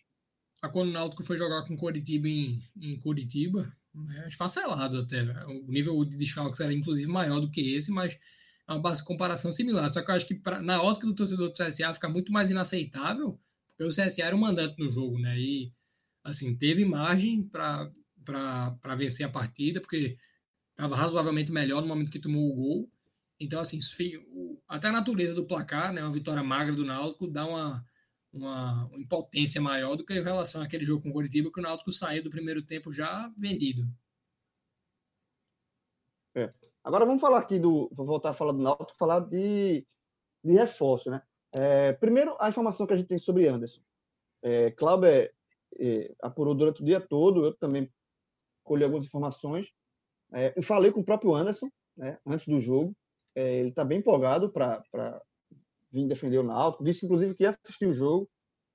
A quando o Náutico foi jogar com Curitiba em, em Curitiba, é esfacelado até. Né? O nível de desfalques era inclusive maior do que esse, mas é uma base de comparação similar. Só que eu acho que pra, na ótica do torcedor do CSA fica muito mais inaceitável, porque o CSA era um mandante no jogo, né? E assim, teve margem para vencer a partida, porque estava razoavelmente melhor no momento que tomou o gol. Então, assim, até a natureza do placar, né, uma vitória magra do Náutico, dá uma, uma, impotência maior do que em relação àquele jogo com o Curitiba, que o Náutico saiu do primeiro tempo já vendido. É. Agora vamos falar aqui do. Vou voltar a falar do Náutico, falar de, de reforço, né? É, primeiro, a informação que a gente tem sobre Anderson. É, Cláudio é, apurou durante o dia todo, eu também colhi algumas informações. É, eu falei com o próprio Anderson, né, antes do jogo. É, ele está bem empolgado para vir defender o Náutico. Disse, inclusive, que ia assistir o jogo.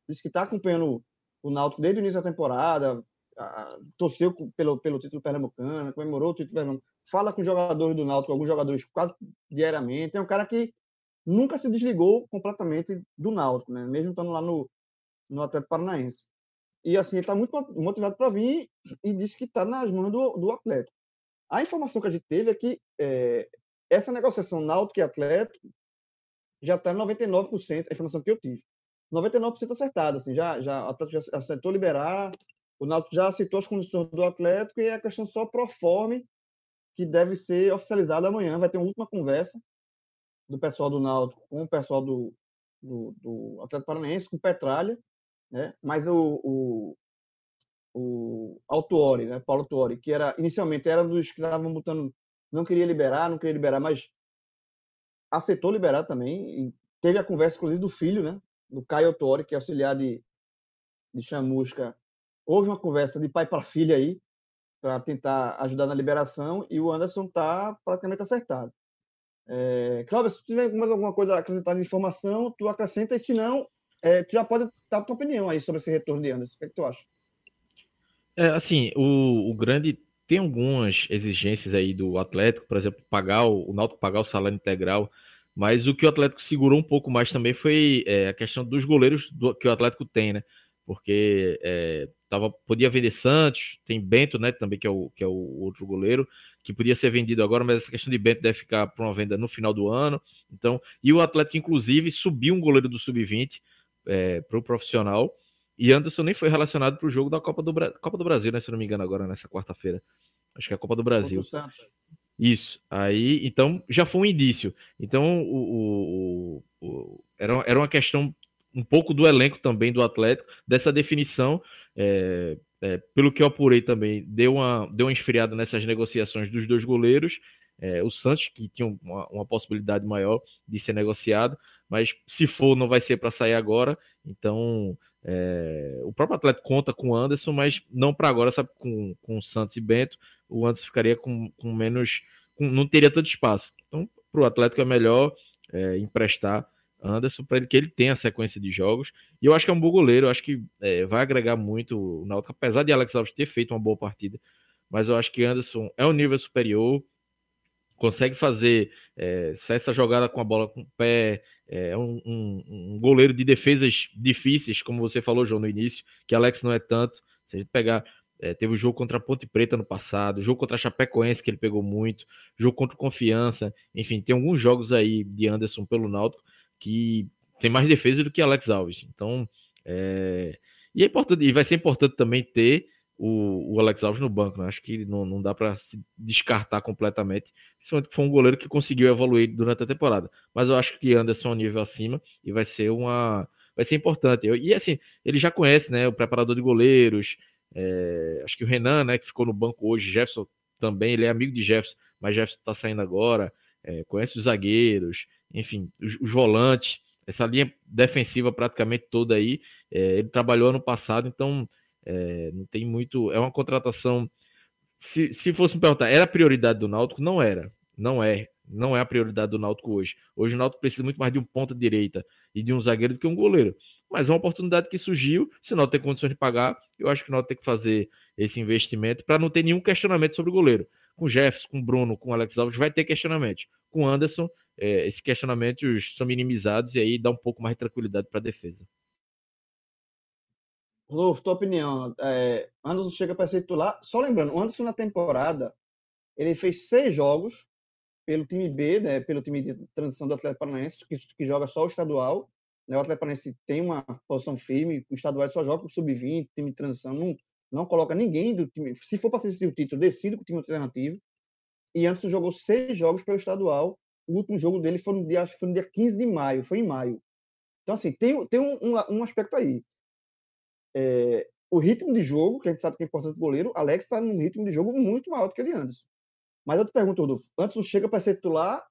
Disse que está acompanhando o Náutico desde o início da temporada. A, torceu pelo, pelo título pernambucano, comemorou o título pernambucano. Fala com jogadores do Náutico, alguns jogadores quase diariamente. É um cara que nunca se desligou completamente do Náutico, né? mesmo estando lá no, no Atlético Paranaense. e assim, ele está muito motivado para vir e disse que está nas mãos do, do Atlético. A informação que a gente teve é que é, essa negociação Náutico e Atlético já está 99%, a informação que eu tive. 99% acertada, assim, já, já, o Atlético já acertou liberar, o Náutico já aceitou as condições do Atlético e a questão só proforme que deve ser oficializada amanhã. Vai ter uma última conversa do pessoal do Náutico com o pessoal do, do, do Atlético Paranaense, com Petralha, né? Mas o, o, o Altuori, né? Paulo Tuori, que era inicialmente era dos que estavam botando, não queria liberar, não queria liberar, mas aceitou liberar também. E teve a conversa, inclusive, do filho, né? Do Caio Tuori, que é auxiliar de, de Chamusca. Houve uma conversa de pai para filha aí, para tentar ajudar na liberação, e o Anderson está praticamente acertado. É, Cláudio, se tiver mais alguma coisa a acrescentar de informação, tu acrescenta, e se não, é, tu já pode dar tua opinião aí sobre esse retorno de Anderson. O que, é que tu acha? É, assim, o, o grande tem algumas exigências aí do Atlético, por exemplo, pagar o, o Náutico pagar o salário integral, mas o que o Atlético segurou um pouco mais também foi é, a questão dos goleiros do, que o Atlético tem, né? Porque é, tava, podia vender Santos, tem Bento, né? Também que é, o, que é o outro goleiro, que podia ser vendido agora, mas essa questão de Bento deve ficar para uma venda no final do ano. Então, e o Atlético, inclusive, subiu um goleiro do Sub-20 é, para o profissional. E Anderson nem foi relacionado para o jogo da Copa do, Bra... Copa do Brasil, né? Se não me engano, agora nessa quarta-feira. Acho que é a Copa do Brasil. Isso. Aí, então, já foi um indício. Então, o, o, o, era, era uma questão um pouco do elenco também do Atlético, dessa definição. É, é, pelo que eu apurei também, deu uma, deu uma esfriada nessas negociações dos dois goleiros. É, o Santos, que tinha uma, uma possibilidade maior de ser negociado, mas se for, não vai ser para sair agora. Então, é, o próprio Atlético conta com o Anderson, mas não para agora, sabe? Com, com o Santos e Bento, o Anderson ficaria com, com menos. Com, não teria tanto espaço. Então, para o Atlético é melhor é, emprestar Anderson para ele que ele tenha a sequência de jogos. E eu acho que é um bom goleiro, eu acho que é, vai agregar muito o Náutico, apesar de Alex Alves ter feito uma boa partida. Mas eu acho que Anderson é um nível superior, consegue fazer é, essa jogada com a bola com o pé, é um, um, um, goleiro de defesas difíceis, como você falou, João, no início, que Alex não é tanto. Se a gente pegar, é, teve o jogo contra a Ponte Preta no passado, jogo contra a Chapecoense, que ele pegou muito, jogo contra o Confiança, enfim, tem alguns jogos aí de Anderson pelo Náutico que tem mais defesa do que Alex Alves. Então, é, e é importante, e vai ser importante também ter o, o Alex Alves no banco. Né? Acho que não, não dá para se descartar completamente. Principalmente que foi um goleiro que conseguiu evoluir durante a temporada. Mas eu acho que Anderson é um nível acima e vai ser uma. Vai ser importante. E assim, ele já conhece né, o preparador de goleiros. É, acho que o Renan, né, que ficou no banco hoje, Jefferson também, ele é amigo de Jefferson, mas Jefferson está saindo agora. É, conhece os zagueiros, enfim, os, os, volantes, essa linha defensiva praticamente toda aí. É, ele trabalhou ano passado, então é, não tem muito. É uma contratação. Se, se fosse me perguntar, era a prioridade do Náutico? Não era. Não é. Não é a prioridade do Náutico hoje. Hoje o Náutico precisa muito mais de um ponta direita e de um zagueiro do que um goleiro. Mas é uma oportunidade que surgiu. Se o Náutico tem condições de pagar, eu acho que o Náutico tem que fazer esse investimento para não ter nenhum questionamento sobre o goleiro. Com Jefferson, com Bruno, com Alex Alves, vai ter questionamento. Com Anderson, é, esses questionamentos são minimizados e aí dá um pouco mais de tranquilidade para a defesa. Rodolfo, tua opinião. É, Anderson chega para ser titular. Só lembrando, o Anderson na temporada, ele fez seis jogos pelo time B, né, pelo time de transição do Atlético Paranaense, que, que joga só o estadual. Né, o Atlético Paranaense tem uma posição firme, o estadual só joga com o sub-20, time de transição, não, não coloca ninguém do time. Se for para assistir o título, decide com o time alternativo. E Anderson jogou seis jogos pelo estadual. O último jogo dele foi no dia, acho que foi no dia 15 de maio, foi em maio. Então, assim, tem, tem um, um, um aspecto aí é, o ritmo de jogo, que a gente sabe que é importante o goleiro, Alex está num ritmo de jogo muito maior do que ele Anderson. Mas eu te pergunto, Rodolfo, Anderson chega para ser titular,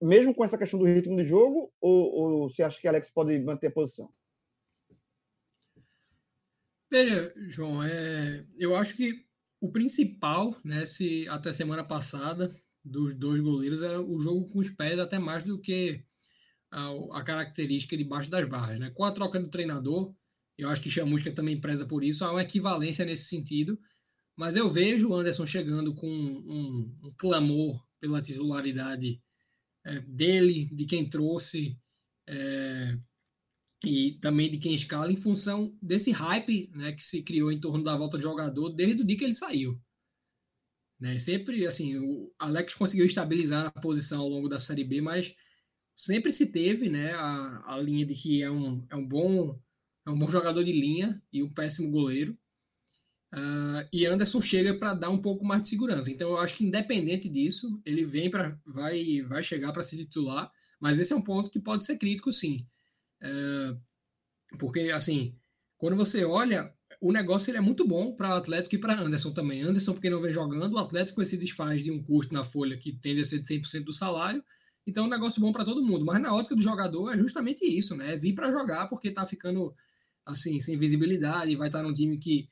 mesmo com essa questão do ritmo de jogo, ou, ou você acha que Alex pode manter a posição? Veja, João, é, eu acho que o principal, né, se até semana passada, dos dois goleiros, era o jogo com os pés até mais do que a, a característica debaixo das barras. Né? Com a troca do treinador, eu acho que Chamusca também preza por isso. Há uma equivalência nesse sentido. Mas eu vejo o Anderson chegando com um, um clamor pela titularidade é, dele, de quem trouxe, é, e também de quem escala em função desse hype né, que se criou em torno da volta de jogador desde o dia que ele saiu. Né? Sempre, assim, o Alex conseguiu estabilizar a posição ao longo da Série B, mas sempre se teve né, a, a linha de que é um, é um bom é um bom jogador de linha e um péssimo goleiro. Uh, e Anderson chega para dar um pouco mais de segurança. Então eu acho que independente disso, ele vem para vai vai chegar para ser titular, mas esse é um ponto que pode ser crítico sim. Uh, porque assim, quando você olha, o negócio ele é muito bom para o Atlético e para Anderson também. Anderson porque não vem jogando, o Atlético se desfaz de um custo na folha que tende a ser de 100% do salário. Então é um negócio bom para todo mundo, mas na ótica do jogador é justamente isso, né? É vir para jogar porque está ficando assim, sem visibilidade, vai estar num time que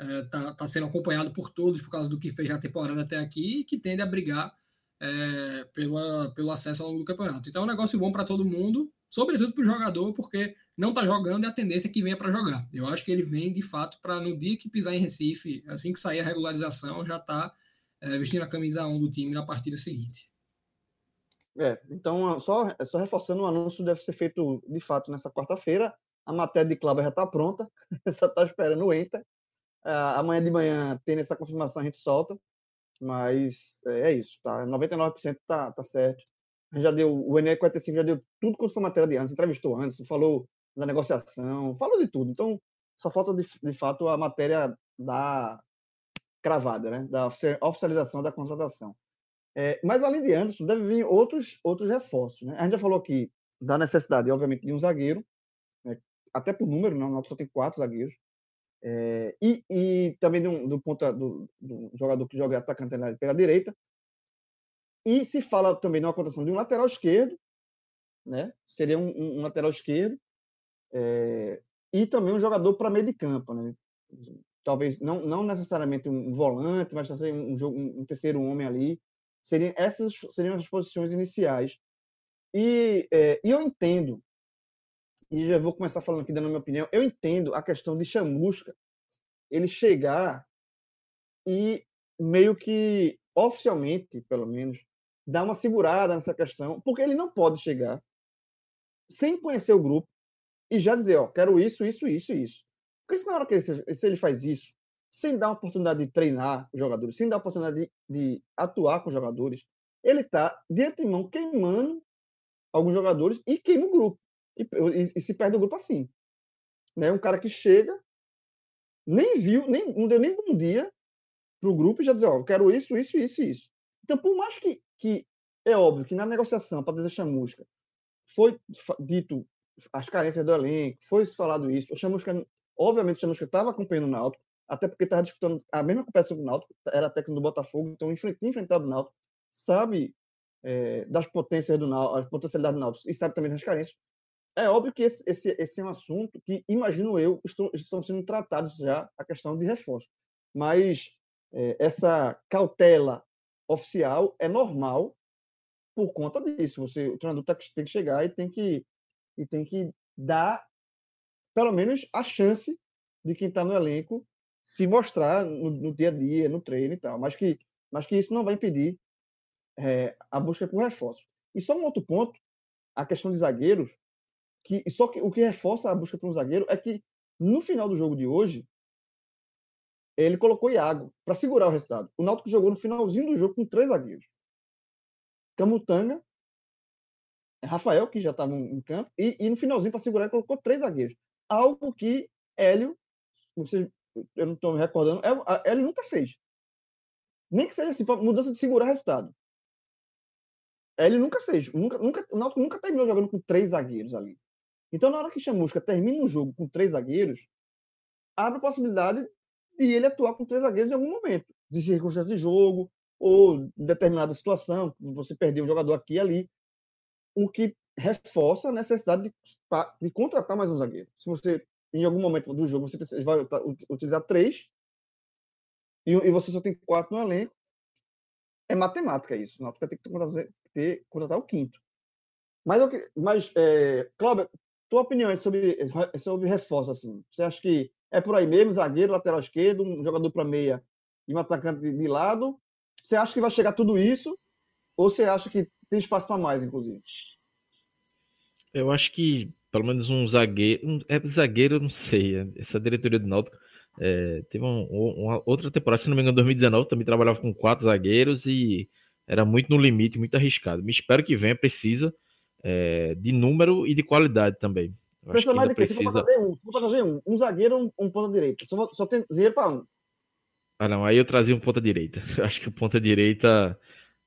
está é, tá sendo acompanhado por todos por causa do que fez na temporada até aqui e que tende a brigar é, pela, pelo acesso ao longo do campeonato. Então é um negócio bom para todo mundo, sobretudo para o jogador, porque não está jogando e a tendência é que venha para jogar. Eu acho que ele vem de fato para no dia que pisar em Recife, assim que sair a regularização, já está é, vestindo a camisa 1 do time na partida seguinte. É, então só, só reforçando o anúncio deve ser feito de fato nessa quarta-feira. A matéria de Cláudio já está pronta, só está esperando o Enter. Uh, amanhã de manhã, tendo essa confirmação, a gente solta. Mas é, é isso, tá? 99% tá, tá certo. Já deu, o Enem 45 já deu tudo quanto foi matéria de antes, entrevistou antes, falou da negociação, falou de tudo. Então, só falta de, de fato a matéria da cravada, né? Da oficialização da contratação. É, mas além de Anderson, deve vir outros, outros reforços. Né? A gente já falou aqui da necessidade, obviamente, de um zagueiro? Até por número, não, o só tem quatro zagueiros. É, e, e, também do, do, ponta, do, do, jogador que joga atacante pela direita. E se fala também na contratação de um lateral esquerdo, né? seria um, um, lateral esquerdo, é, e também um jogador para meio de campo. Né? Talvez não, não necessariamente um volante, mas um, um, um terceiro homem ali. Seriam, essas seriam as posições iniciais. E, é, e eu entendo e já vou começar falando aqui dando a minha opinião, eu entendo a questão de Chamusca ele chegar e meio que oficialmente, pelo menos, dar uma segurada nessa questão, porque ele não pode chegar sem conhecer o grupo e já dizer, ó, quero isso, isso, isso isso. Porque se na hora que ele, se ele faz isso, sem dar a oportunidade de treinar os jogadores, sem dar a oportunidade de, de atuar com os jogadores, ele está de antemão queimando alguns jogadores e queima o grupo e, e, e se perde o grupo assim. Né? Um cara que chega, nem viu, nem, não deu nem bom dia pro grupo e já dizer, ó, eu quero isso, isso, isso e isso. Então, por mais que, que é óbvio que na negociação para deixar música foi dito as carências do elenco, foi falado isso, o Chamusca, obviamente o Chamusca estava acompanhando o Náutico, até porque estava disputando a mesma competição com o Náutico, era técnico do Botafogo, então enfrentou enfrentado o Náutico, sabe é, das potências do Náutico, as potencialidades do Náutico e sabe também das carências. É óbvio que esse, esse, esse é um assunto que, imagino eu, estão, estão sendo tratados já a questão de reforço. Mas é, essa cautela oficial é normal por conta disso. Você, o treinador tá, tem que chegar e tem que, e tem que dar, pelo menos, a chance de quem está no elenco se mostrar no, no, dia a dia, no treino e tal. Mas que, mas que isso não vai impedir é, a busca por reforço. E só um outro ponto, a questão de zagueiros, que só que o que reforça a busca por um zagueiro é que no final do jogo de hoje ele colocou Iago para segurar o resultado. O Náutico jogou no finalzinho do jogo com três zagueiros. Camutanga, Rafael, que já estava em campo, e, e no finalzinho, para segurar, ele colocou três zagueiros. Algo que Hélio, você, eu não estou me recordando, é, Hélio nunca fez. Nem que seja assim, mudança de segurar resultado. Hélio nunca fez. Nunca, nunca, o Náutico nunca terminou jogando com três zagueiros ali. Então, na hora que Chamusca termina o jogo com três zagueiros, abre a possibilidade de ele atuar com três zagueiros em algum momento, de circunstância de jogo, ou determinada situação, você perder um jogador aqui e ali, o que reforça a necessidade de, de contratar mais um zagueiro. Se você, em algum momento do jogo, você vai utilizar três, e, e você só tem quatro no elenco, é matemática isso. O Náutico vai ter que contratar, ter, contratar o quinto. Mas, mas é, Cláudio, tua opinião é sobre, é sobre reforço, assim. Você acha que é por aí mesmo, zagueiro, lateral esquerdo, um jogador para meia e um atacante de lado? Você acha que vai chegar tudo isso? Ou você acha que tem espaço para mais, inclusive? Eu acho que pelo menos um zagueiro. Um, é zagueiro, não sei. Essa diretoria do Náutico é, teve um, uma outra temporada, se não me engano, 2019, também trabalhava com quatro zagueiros e era muito no limite, muito arriscado. Me espero que venha, precisa é, de número e de qualidade também. Precisa mais de quê? Se for fazer um, for fazer um, um zagueiro, um, um ponta direita. Só, só tem zagueiro para um. Ah, não, aí eu trazia um ponta direita. Acho que o ponta direita,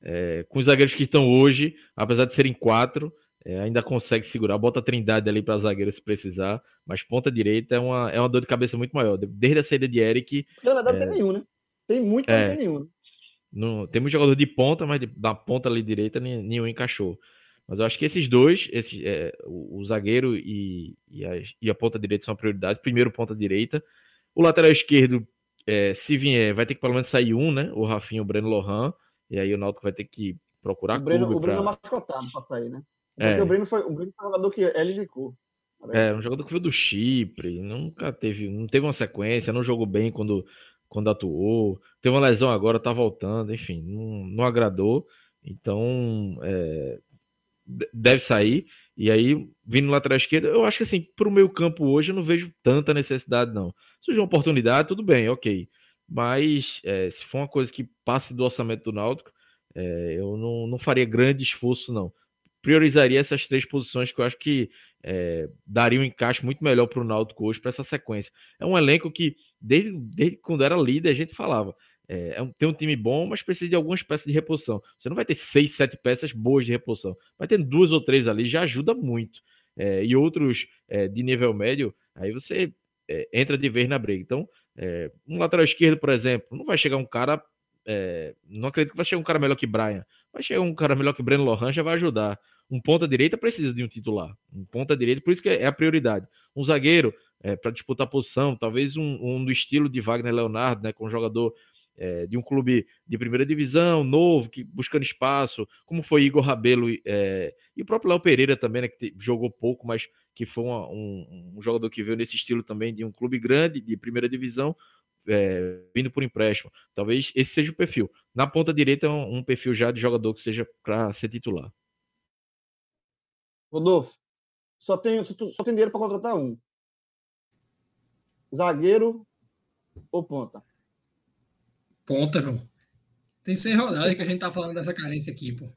é, com os zagueiros que estão hoje, apesar de serem quatro, é, ainda consegue segurar. Bota a trindade ali para zagueiro se precisar, mas ponta direita é uma, é uma dor de cabeça muito maior. Desde a saída de Eric. Na verdade, é, tem nenhum, né? Tem muito, mas é, não tem nenhum. Não, tem muito jogador de ponta, mas de, da ponta ali direita nenhum encaixou. Mas eu acho que esses dois, esse, é, o, o, zagueiro e, e, a, e, a, ponta direita são a prioridade. Primeiro, ponta direita. O lateral esquerdo, é, se vier, vai ter que pelo menos sair um, né? O Rafinha, o Breno Lohan. E aí o Náutico vai ter que procurar o Breno, O Breno pra... mascotado pra sair, né? É. o Breno foi o Breno foi um jogador que ele indicou. Tá é, um jogador que veio do Chipre, nunca teve, não teve uma sequência, não jogou bem quando, quando atuou, teve uma lesão agora, tá voltando, enfim, não, não agradou. Então, é, deve sair. E aí, vindo lateral esquerdo, eu acho que assim, para o meio campo hoje, eu não vejo tanta necessidade, não. Se uma oportunidade, tudo bem, ok. Mas é, se for uma coisa que passe do orçamento do Náutico, é, eu não, não faria grande esforço, não. Priorizaria essas três posições que eu acho que é, daria um encaixe muito melhor para o Náutico hoje, para essa sequência. É um elenco que, desde, desde quando era líder, a gente falava é, é um, tem um time bom, mas precisa de algumas peças de reposição. Você não vai ter seis, sete peças boas de reposição. Vai ter duas ou três ali, já ajuda muito. É, e outros é, de nível médio, aí você é, entra de vez na briga. Então, é, um lateral esquerdo, por exemplo, não vai chegar um cara. Não acredito que vai chegar um cara melhor que Brian. Vai chegar um cara melhor que Breno Lohan, já vai ajudar. Um ponta direita precisa de um titular. Um ponta direita, por isso que é a prioridade. Um zagueiro para disputar posição, talvez um, um, do estilo de Wagner Leonardo, né, com um jogador é, de um clube de primeira divisão, novo, que buscando espaço, como foi Igor Rabelo é, e o próprio Léo Pereira também, né, que te, jogou pouco, mas que foi uma, um, um, jogador que veio nesse estilo também de um clube grande, de primeira divisão, é, vindo por empréstimo. Talvez esse seja o perfil. Na ponta direita, um, um perfil já de jogador que seja para ser titular. Rodolfo, só tem, só tem dinheiro para contratar um. Zagueiro ou ponta? Ponta, João. Tem seis rodadas que a gente tá falando dessa carência aqui, pô.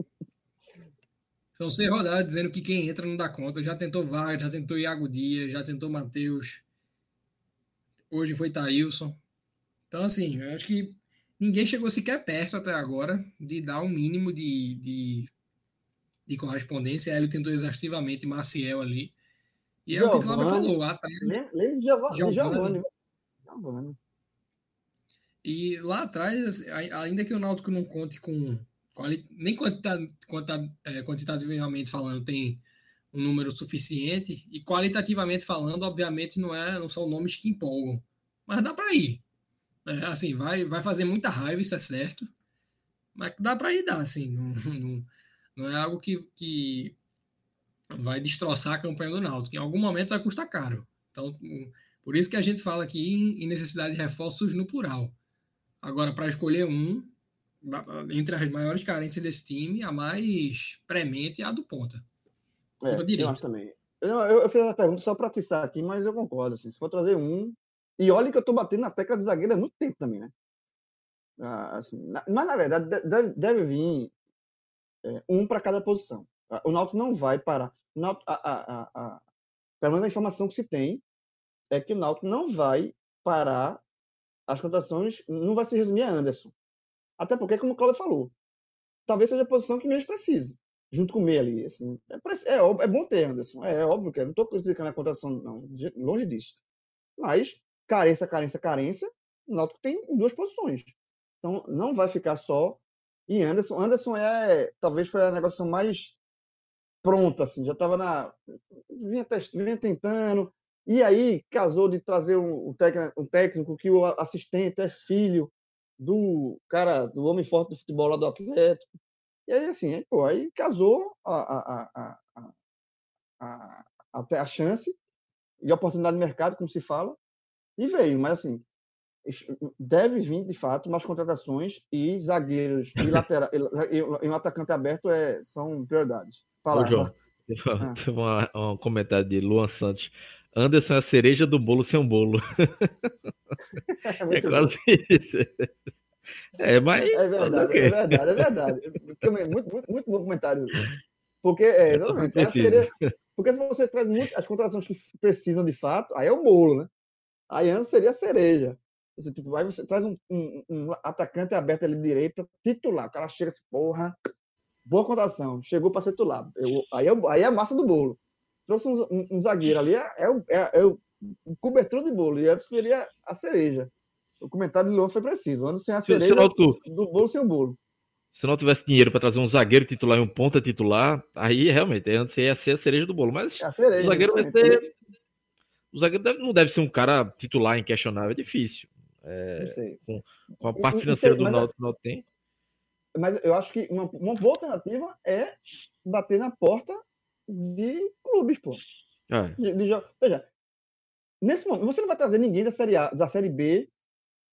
São seis rodadas dizendo que quem entra não dá conta. Já tentou Vargas, já tentou Iago Dias, já tentou Matheus. Hoje foi Thailson. Então, assim, eu acho que ninguém chegou sequer perto até agora de dar um mínimo de, de, de correspondência. Hélio tentou exaustivamente Maciel ali. E é o que o Cláudio falou. Atrás, Lembra de. Giovanni. E lá atrás, ainda que o Náutico não conte com. Nem é, quantitativamente falando, tem um número suficiente. E qualitativamente falando, obviamente, não, é, não são nomes que empolgam. Mas dá para ir. É, assim, vai, vai fazer muita raiva, isso é certo. Mas dá para ir, dá, assim. Não, não, não é algo que, que vai destroçar a campanha do Náutico. Em algum momento vai custar caro. Então, por isso que a gente fala aqui em necessidade de reforços no plural. Agora, para escolher um, entre as maiores carências desse time, a mais premente é a do ponta. É, eu acho também. Eu, eu, fiz a pergunta só para atiçar aqui, mas eu concordo. Assim, se for trazer um. E olha que eu estou batendo na tecla de zagueiro há muito tempo também, né? Ah, assim, na, mas, na verdade, deve, deve vir é, um para cada posição. O Náutico não vai parar. Náutico, a, a, a, a, pelo menos a informação que se tem é que o Náutico não vai parar as contratações não vai se resumir a Anderson. Até porque, como o Cláudio falou, talvez seja a posição que menos precise, junto com o meio ali. Assim, é, é, é, bom ter Anderson, é, é óbvio que é, não estou criticando a contratação, não, longe disso. Mas, carência, carência, carência, o Náutico tem duas posições. Então, não vai ficar só em Anderson. Anderson é, talvez foi a negociação mais pronta, assim, já estava na. Vinha, test... vinha tentando, e aí casou de trazer um, um, técnico, um técnico que o assistente é filho do cara, do homem forte do futebol lá do Atlético. E aí, assim, aí, pô, aí casou a, a, a, a, até a chance e a oportunidade de mercado, como se fala, e veio. Mas, assim, deve vir, de fato, mais contratações e zagueiros e lateral e, um atacante aberto é, são prioridades. Fala, João, Ah. Teve uma, um comentário de Luan Santos. Anderson é a cereja do bolo sem um bolo. É, é quase isso. É, mas. É verdade, é verdade, é verdade. Muito, muito, muito bom comentário. Porque, é, exatamente. É cereja, porque se você traz muito, as contratações que precisam de fato, aí é o bolo, né? Aí antes seria a cereja. Você, tipo, aí você traz um, um, um atacante aberto ali direita, titular. O cara chega assim, porra, boa contratação, chegou para ser titular. Eu, aí, é, aí é a massa do bolo. Trouxe um, um, zagueiro ali, é, é, o, é, é o cobertura de bolo, e antes seria a cereja. O comentário de Luan foi preciso. Antes sem a cereja se, se do bolo sem o bolo. Se não tivesse dinheiro para trazer um zagueiro titular e um ponta titular, aí realmente antes ia ser a cereja do bolo. Mas é cereja, o zagueiro vai ser. O zagueiro deve, não deve ser um cara titular inquestionável, é difícil. É, com, com, a parte financeira do Náutico não tem. Mas eu acho que uma, uma boa alternativa é bater na porta de clubes, pô. É. De, de, veja, nesse momento, você não vai trazer ninguém da Série A, da Série B,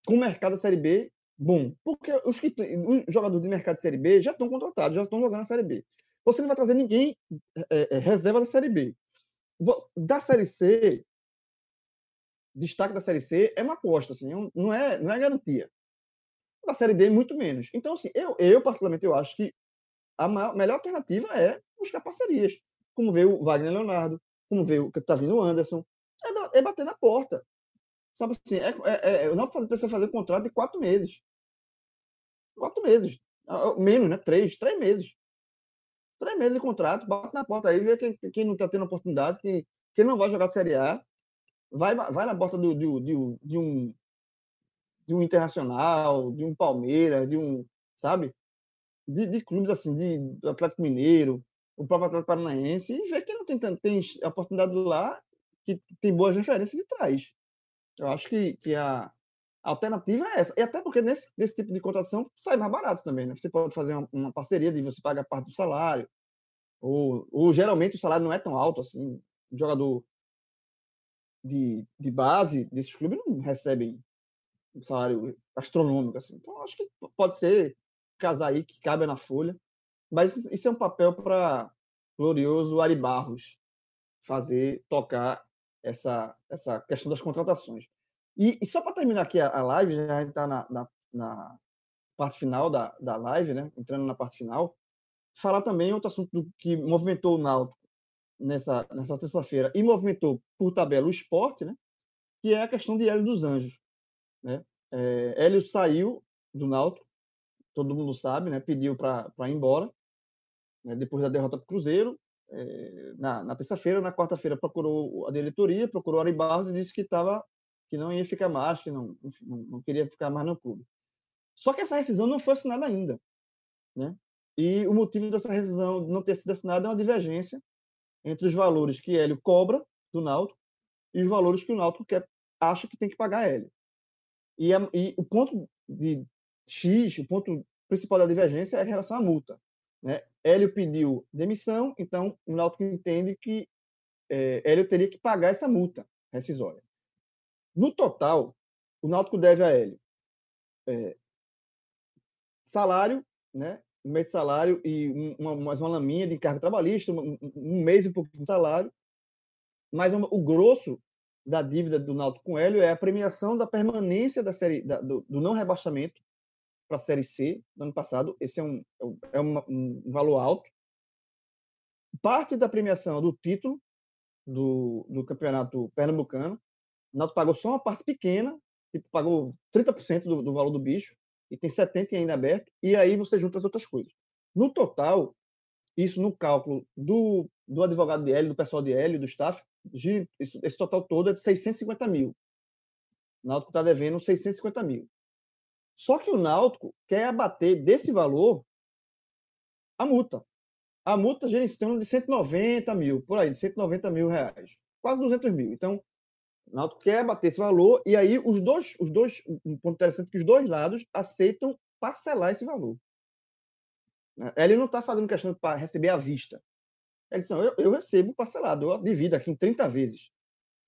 com o mercado da Série B bom. Porque os, que, os jogadores de mercado de Série B já estão contratados, já estão jogando na Série B. Você não vai trazer ninguém é, é, reserva da Série B. Da Série C, destaque da Série C é uma aposta, assim, não é, não é garantia. Da Série D, muito menos. Então, assim, eu, eu particularmente, eu acho que a maior, melhor alternativa é buscar parcerias. Como veio o Wagner Leonardo, como veio que tá vindo o Anderson. É, é bater na porta. Sabe assim, é, é, é, não precisa fazer um contrato de quatro meses. Quatro meses. Menos, né? Três, três meses. Três meses de contrato, bate na porta aí, vê quem, quem não está tendo oportunidade, quem, quem não vai jogar de Série A, vai, vai na porta do, do, do, de, um, de um Internacional, de um Palmeiras, de um, sabe? De, de clubes assim, de, do Atlético Mineiro, o próprio Atlético Paranaense, e vê que não tem, tem oportunidade lá, que tem boas referências e traz. Eu acho que, que a, alternativa é essa. E até porque nesse, nesse tipo de contratação sai mais barato também, né? Você pode fazer uma, uma parceria de você pagar parte do salário, ou, ou geralmente o salário não é tão alto assim. O jogador de, de base desses clubes não recebem um salário astronômico assim. Então acho que pode ser casar aí que cabe na folha. Mas isso é um papel para glorioso Ari Barros fazer tocar essa, essa questão das contratações. E, e só para terminar aqui a, a live, já a gente está na, na, na, parte final da, da live, né? entrando na parte final, falar também outro assunto do, que movimentou o Náutico nessa, nessa terça-feira e movimentou por tabela o esporte, né? que é a questão de Hélio dos Anjos. Né? É, Hélio saiu do Náutico, todo mundo sabe, né? pediu para ir embora, né? depois da derrota para o Cruzeiro, é, na, na terça-feira, na quarta-feira procurou a diretoria, procurou Ari Barros e disse que estava que não ia ficar mais, que não, enfim, não, não, queria ficar mais no clube. Só que essa rescisão não foi assinada ainda, né? E o motivo dessa rescisão não ter sido assinada é uma divergência entre os valores que Hélio cobra do Náutico e os valores que o Náutico quer, acha que tem que pagar a Hélio. E, a, e o ponto de X, o ponto principal da divergência é em relação à multa. Né? Hélio pediu demissão, então o Náutico entende que é, Hélio teria que pagar essa multa rescisória. No total, o Náutico deve a Hélio é, salário, né? um mês de salário e uma, mais uma laminha de encargo trabalhista, um, um mês e um pouquinho de salário. Mas o grosso da dívida do Náutico com Hélio é a premiação da permanência da série da, do, do, não rebaixamento para a série C do ano passado. Esse é um, é um, um valor alto. Parte da premiação do título do, do campeonato pernambucano o Náutico pagou só uma parte pequena, tipo, pagou 30% do, do valor do bicho, e tem 70% ainda aberto, e aí você junta as outras coisas. No total, isso no cálculo do, do advogado de Hélio, do pessoal de Hélio, do staff, esse total todo é de 650 mil. O Náutico está devendo 650 mil. Só que o Náutico quer abater desse valor a multa. A multa torno de 190 mil, por aí, de 190 mil reais. Quase 200 mil. Então, o Náutico quer bater esse valor e aí os dois, os dois, um ponto interessante é que os dois lados aceitam parcelar esse valor. Né? Ele não está fazendo questão para receber à vista. Ele diz, não, eu, eu recebo parcelado, eu divido aqui em 30 vezes.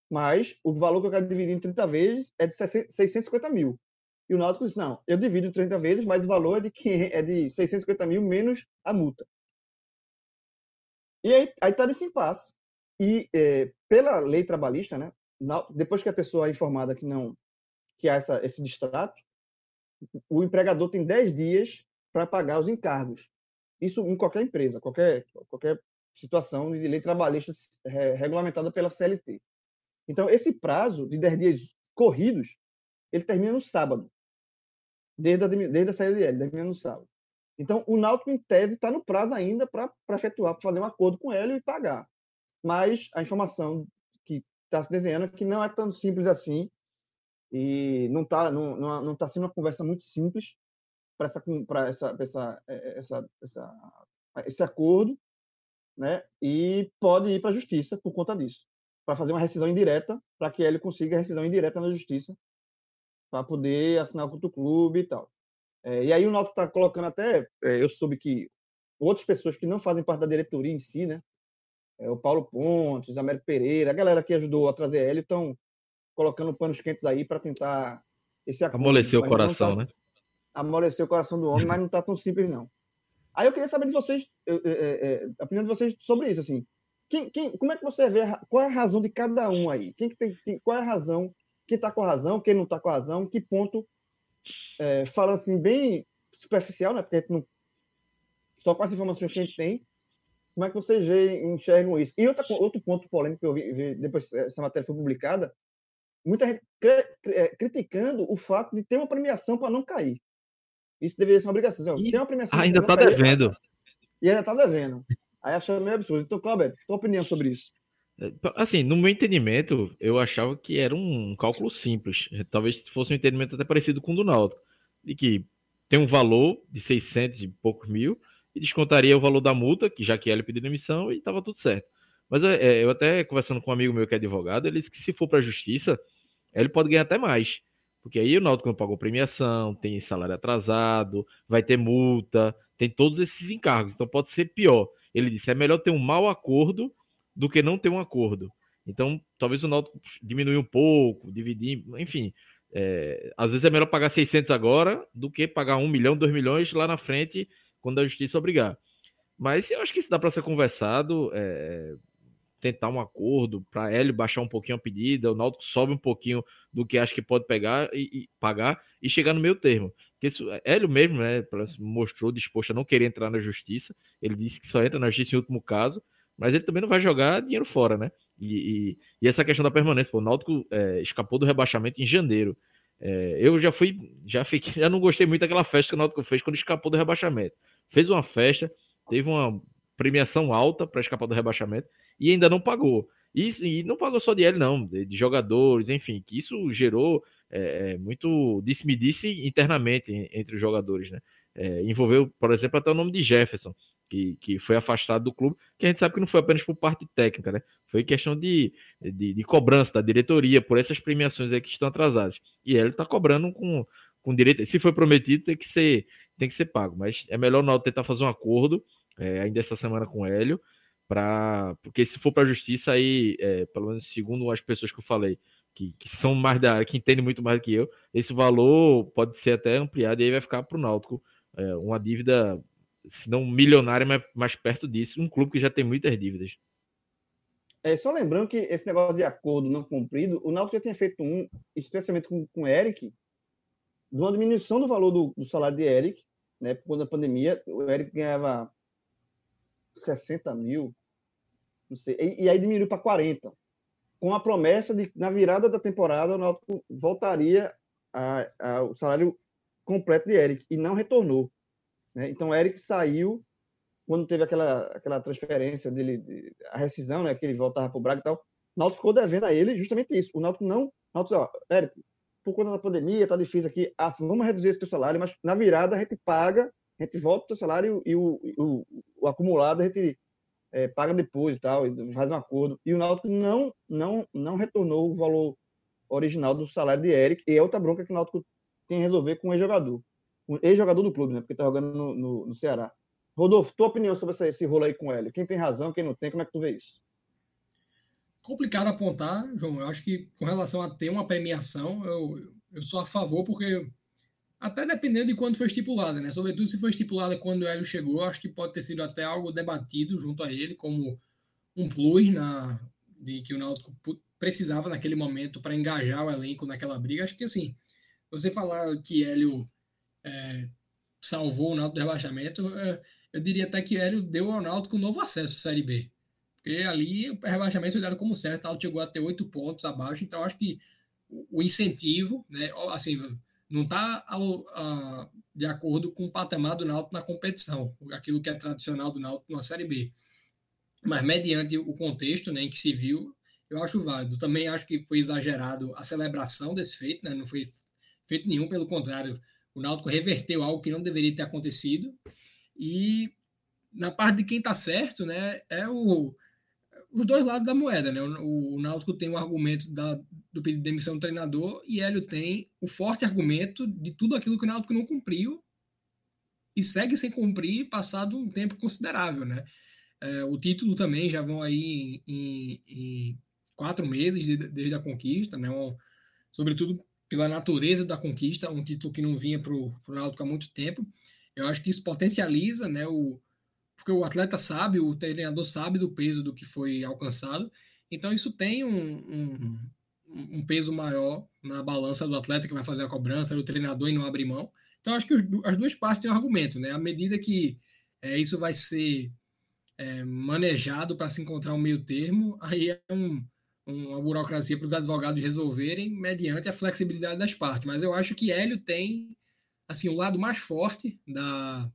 Mas o valor que eu quero dividir em 30 vezes é de 650 mil. E o Náutico diz, não, eu divido em 30 vezes, mas o valor é de, é de 650 mil menos a multa. E aí, aí tá nesse impasse. E é, pela lei trabalhista, né, depois que a pessoa é informada que não que há essa, esse distrato, o empregador tem 10 dias para pagar os encargos. Isso em qualquer empresa, qualquer, qualquer situação de lei trabalhista regulamentada pela CLT. Então, esse prazo de 10 dias corridos, ele termina no sábado, desde a, desde a saída dele, termina no. Então, o Náutico, em tese, está no prazo ainda para efetuar, para fazer um acordo com ele e pagar. Mas a informação que está se desenhando é que não é tão simples assim e não está não, não, não tá sendo uma conversa muito simples para essa, essa, essa, é, essa, essa, esse acordo, né? E pode ir para a justiça por conta disso, para fazer uma rescisão indireta, para que ele consiga a rescisão indireta na justiça, para poder assinar com o clube e tal. É, e aí o Náutico está colocando até, é, eu soube que outras pessoas que não fazem parte da diretoria em si, né? É, o Paulo Pontes, Américo Pereira, a galera que ajudou a trazer ele estão colocando panos quentes aí para tentar esse acordo. Amolecer o coração, tá, né? Amolecer o coração do homem, mas não está tão simples, não. Aí eu queria saber de vocês, é, é, a opinião de vocês sobre isso, assim. Quem, quem, como é que você vê, qual é a razão de cada um aí? Quem que tem, qual é a razão, quem está com razão, quem não está com razão, que ponto é, falando assim, bem superficial, né? Porque não, só com as informações que a gente tem, como é que vocês enxergam isso? E outra, outro ponto polêmico que eu vi, vi depois que essa matéria foi publicada, muita gente é, criticando o fato de ter uma premiação para não cair. Isso deveria ser uma obrigação. Assim, tem uma premiação ainda está devendo. E ainda está devendo. Aí achando meio absurdo. Então, Cláudio, tua opinião sobre isso? É, assim, no meu entendimento, eu achava que era um cálculo simples. Talvez fosse um entendimento até parecido com o do Naldo. De que tem um valor de 600 e poucos mil e descontaria o valor da multa, que já que ele pediu demissão, e estava tudo certo. Mas é, é, eu até conversando com um amigo meu que é advogado, ele disse que se for para a justiça, ele pode ganhar até mais. Porque aí o Náutico não pagou premiação, tem salário atrasado, vai ter multa, tem todos esses encargos. Então pode ser pior. Ele disse: é melhor ter um mau acordo do que não ter um acordo. Então, talvez o Náutico diminua um pouco, dividir, enfim. É, às vezes é melhor pagar 600 agora do que pagar 1 milhão, 2 milhões lá na frente, quando a justiça obrigar. Mas eu acho que isso dá para ser conversado, é, tentar um acordo para Hélio baixar um pouquinho a pedida, o Náutico sobe um pouquinho do que acha que pode pegar e, e pagar e chegar no meio termo. Porque isso, Hélio mesmo né, mostrou disposto a não querer entrar na justiça. Ele disse que só entra na justiça em último caso mas ele também não vai jogar dinheiro fora, né? E, e, e essa questão da permanência, pô, o Náutico é, escapou do rebaixamento em janeiro. É, eu já fui, já fiquei, já não gostei muito daquela festa que o Náutico fez quando escapou do rebaixamento. Fez uma festa, teve uma premiação alta para escapar do rebaixamento e ainda não pagou. Isso, e não pagou só de ele, não, de, de jogadores, enfim, que isso gerou é, é muito disse-me-disse internamente entre os jogadores, né? É, envolveu, por exemplo, até o nome de Jefferson, que, que foi afastado do clube, que a gente sabe que não foi apenas por parte técnica, né? Foi questão de, de, de cobrança da diretoria por essas premiações aí que estão atrasadas. E ele está cobrando com, com direito. Se foi prometido, tem que ser, tem que ser pago. Mas é melhor não tentar fazer um acordo, é, ainda essa semana com o Hélio, para porque se for para a justiça, aí, é, pelo menos segundo as pessoas que eu falei, que, que, são mais da área, que entendem muito mais do que eu, esse valor pode ser até ampliado e aí vai ficar para o Náutico é, uma dívida se não milionária, mas mais perto disso. Um clube que já tem muitas dívidas. É, só lembrando que esse negócio de acordo não cumprido, o Náutico já tinha feito um, especialmente com, com o Eric, de uma diminuição do valor do, do salário de Eric, né? Quando a pandemia, o Eric ganhava 60 mil, não sei, e, e aí diminuiu para 40, com a promessa de, na virada da temporada, o Náutico voltaria ao salário completo de Eric, e não retornou. Né? Então, Eric saiu quando teve aquela, aquela transferência dele, de, a rescisão, né, que ele voltava para o Braga e tal. O Náutico ficou devendo a ele justamente isso. O Náutico não. Náutico, ó, Eric, por conta da pandemia, tá difícil aqui. Ah, vamos reduzir esse teu salário, mas na virada a gente paga, a gente volta o teu salário e o, o, o acumulado a gente é, paga depois e tal, e faz um acordo. E o Náutico não, não, não retornou o valor original do salário de Eric, e é outra bronca que o Náutico tem a resolver com o ex-jogador ex-jogador do clube, né? Porque tá jogando no, no, no, Ceará. Rodolfo, tua opinião sobre esse, esse rolo aí com o Hélio? Quem tem razão, quem não tem, como é que tu vê isso? Complicado apontar, João. Eu acho que com relação a ter uma premiação, eu, eu sou a favor, porque Até dependendo de quando foi estipulada, né? Sobretudo se foi estipulada quando o Hélio chegou, acho que pode ter sido até algo debatido junto a ele, como um plus na, de que o Náutico precisava naquele momento para engajar o elenco naquela briga. Acho que assim, você falar que Hélio é, salvou o Náutico do rebaixamento, é, eu diria até que Hélio deu ao Náutico um novo acesso à Série B. Porque ali o rebaixamento foi dado como certo, o Náutico chegou a ter oito pontos abaixo, então acho que o incentivo, né, assim, não está de acordo com o patamar do Náutico na competição, aquilo que é tradicional do Náutico na Série B. Mas mediante o contexto né, em que se viu, eu acho válido. Também acho que foi exagerado a celebração desse feito, né, não foi feito nenhum, pelo contrário, o Náutico reverteu algo que não deveria ter acontecido. E na parte de quem está certo, né, é o, os dois lados da moeda, né? O, o Náutico tem o argumento da, do pedido de demissão do treinador e Hélio tem o forte argumento de tudo aquilo que o Náutico não cumpriu e segue sem cumprir passado um tempo considerável, né? É, o título também já vão aí em, em quatro meses desde a conquista, né? Um, sobretudo pela natureza da conquista, um título que não vinha para o Náutico há muito tempo. Eu acho que isso potencializa, né? O, porque o atleta sabe, o treinador sabe do peso do que foi alcançado. Então isso tem um, um, um peso maior na balança do atleta que vai fazer a cobrança, do treinador e não abrir mão. Então acho que os, as duas partes têm um argumento, né? À medida que é, isso vai ser é, manejado para se encontrar um meio termo, aí é um, uma burocracia para os advogados resolverem mediante a flexibilidade das partes. Mas eu acho que Hélio tem assim o lado mais forte da,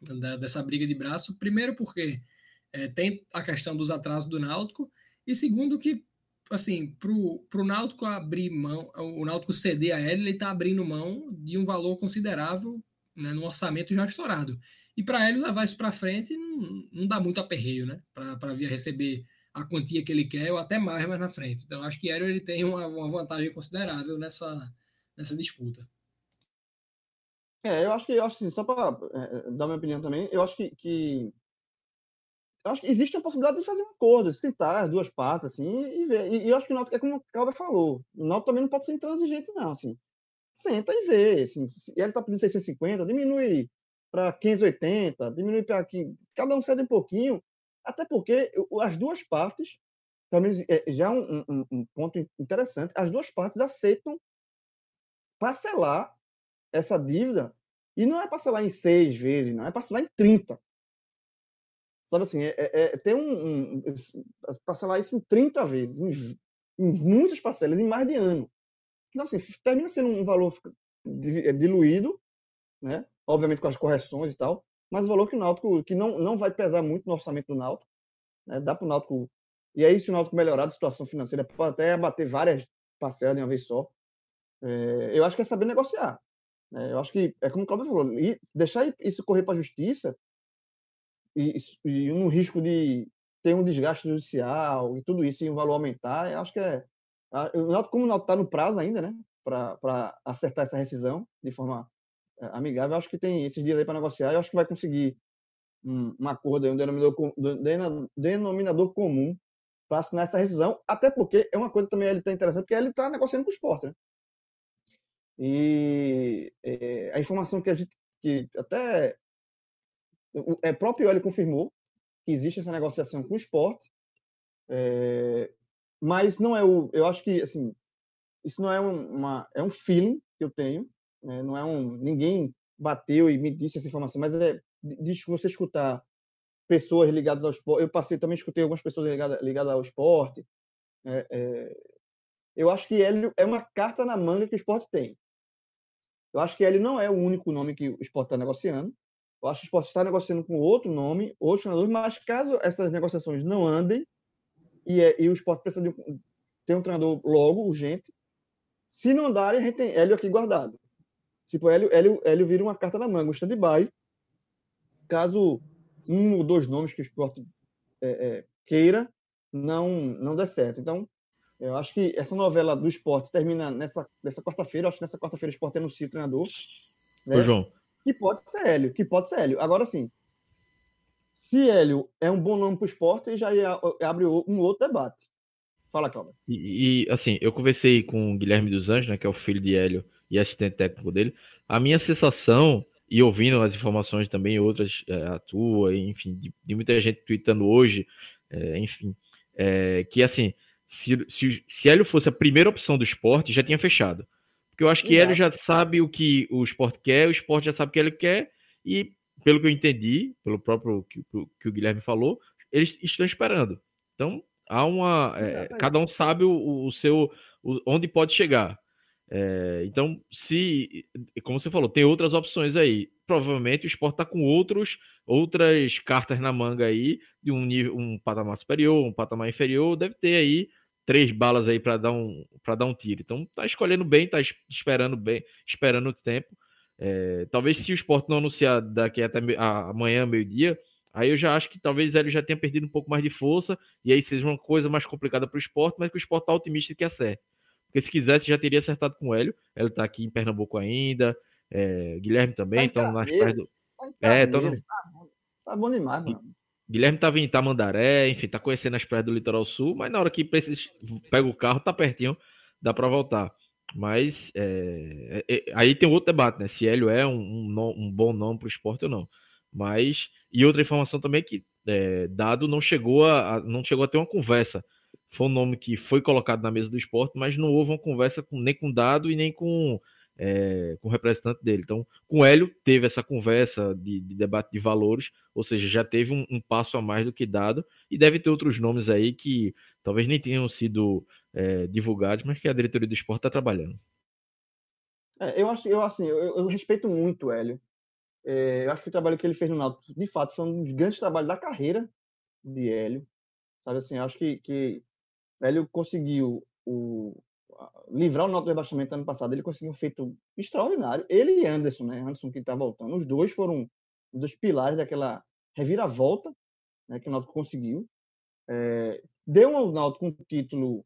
da, dessa briga de braço. Primeiro porque é, tem a questão dos atrasos do Náutico e segundo que assim pro, pro Náutico abrir mão, o Náutico ceder a ele, ele está abrindo mão de um valor considerável né, no orçamento já estourado. E para ele levar isso para frente não, não dá muito aperreio, né? Para vir a receber a quantia que ele quer ou até mais mais na frente. Então acho que Hélio ele tem uma, uma vantagem considerável nessa, nessa disputa. É, eu acho que, eu acho assim, só para é, dar minha opinião também, eu acho que, que, eu acho que existe a possibilidade de fazer um acordo, sentar as duas partes, assim, e ver. E, e eu acho que o Náutico, é como o Calber falou, o Náutico também não pode ser intransigente, não, assim. Senta e vê, assim, se ele está pedindo 650, diminui para 580, diminui para aqui, cada um cede um pouquinho, até porque as duas partes, pelo menos é, já é um, um, um ponto interessante, as duas partes aceitam parcelar essa dívida, e não é parcelar em seis vezes, não, é parcelar em 30. Sabe assim, é, é, é tem um, um, parcelar isso em 30 vezes, em, em, muitas parcelas, em mais de ano. Então, assim, termina sendo um valor é, diluído, né? obviamente com as correções e tal, mas o valor que o Náutico, que não, não vai pesar muito no orçamento do Náutico, né? dá para o Náutico, e aí se o Náutico melhorar a situação financeira, pode até abater várias parcelas de uma vez só, é, eu acho que é saber negociar. Né? Eu acho que é como o Cláudio falou, deixar isso correr para a justiça e, e um risco de ter um desgaste judicial e tudo isso e o valor aumentar, eu acho que é. Como o Náutico está no prazo ainda, né? Para acertar essa rescisão de forma amigável, eu acho que tem esses dias aí para negociar. Eu acho que vai conseguir um, um acordo, um denominador, denominador comum para assinar essa rescisão, até porque é uma coisa também ele está interessante, porque ele está negociando com o esporte, né? E é, a informação que a gente que até o é, próprio ele confirmou que existe essa negociação com o esporte, é, mas não é o. Eu acho que assim isso não é uma é um feeling que eu tenho, né? não é um ninguém bateu e me disse essa informação, mas é de você escutar pessoas ligadas ao esporte. Eu passei também escutei algumas pessoas ligadas, ligadas ao esporte. É, é, eu acho que ele é uma carta na manga que o esporte tem. Eu acho que ele não é o único nome que o esporte está negociando. Eu acho que o esporte está negociando com outro nome, outros treinadores, mas caso essas negociações não andem e, é, e o esporte precisa de ter um treinador logo, urgente, se não darem, a gente tem Hélio aqui guardado. Tipo, Hélio, Hélio, Hélio vira uma carta na manga, um stand-by, caso um ou dois nomes que o esporte é, é, queira não, não dê certo. Então, eu acho que essa novela do esporte termina nessa, nessa quarta-feira. Acho que nessa quarta-feira o esporte anuncia o treinador. Né? Ô, João. Que pode ser Hélio, que pode ser Hélio. Agora sim, se Hélio é um bom nome para o esporte, já abre um outro debate. Fala, Cláudio. E, e, assim, eu conversei com o Guilherme dos Anjos, né, que é o filho de Hélio e assistente técnico dele. A minha sensação, e ouvindo as informações também, outras, é, a tua, enfim, de, de, muita gente tweetando hoje, é, enfim, é, que assim, se, se, se Hélio fosse a primeira opção do esporte, já tinha fechado. Porque eu acho que Exato. Hélio já sabe o que o esporte quer, o esporte já sabe o que ele quer, e pelo que eu entendi, pelo próprio que, que o Guilherme falou, eles estão esperando. Então, há uma. É, cada um sabe o, o seu. O, onde pode chegar. É, então, se, como você falou, tem outras opções aí. Provavelmente o esporte está com outros, outras cartas na manga aí, de um nível, um patamar superior, um patamar inferior, deve ter aí três balas aí para dar um para dar um tiro. Então tá escolhendo bem, tá esperando bem, esperando o tempo. É, talvez se o esporte não anunciar daqui até amanhã, meio-dia, aí eu já acho que talvez ele já tenha perdido um pouco mais de força, e aí seja uma coisa mais complicada para o esporte, mas que o esporte tá otimista que acerte. Porque se quisesse, já teria acertado com o Hélio. Ele tá aqui em Pernambuco ainda. É, Guilherme também, então tá nas praias do. é, tá, no... tá, bom, tá demais, mano. Guilherme tava em Itamandaré, enfim, tá conhecendo as praias do litoral sul, mas na hora que precisa, pega o carro, tá pertinho, dá para voltar. Mas é, é, é, aí tem outro debate, né? Se Hélio é um, um, um bom nome para o esporte ou não. Mas e outra informação também é que é, Dado não chegou a, a, não chegou a ter uma conversa foi um nome que foi colocado na mesa do esporte, mas não houve uma conversa com, nem com Dado e nem com, é, com o representante dele. Então, com o Hélio, teve essa conversa de, de debate de valores, ou seja, já teve um, um, passo a mais do que Dado, e deve ter outros nomes aí que talvez nem tenham sido é, divulgados, mas que a diretoria do esporte está trabalhando. É, eu acho, eu assim, eu, eu respeito muito o Hélio. É, eu acho que o trabalho que ele fez no Náutico, de fato, foi um dos grandes trabalhos da carreira de Hélio. Sabe assim, acho que, que ele conseguiu o, livrar o Náutico do rebaixamento ano passado. Ele conseguiu um feito extraordinário. Ele e Anderson, né? Anderson que está voltando. Os dois foram um dos pilares daquela reviravolta né, que o Náutico conseguiu. É, deu ao Náutico um título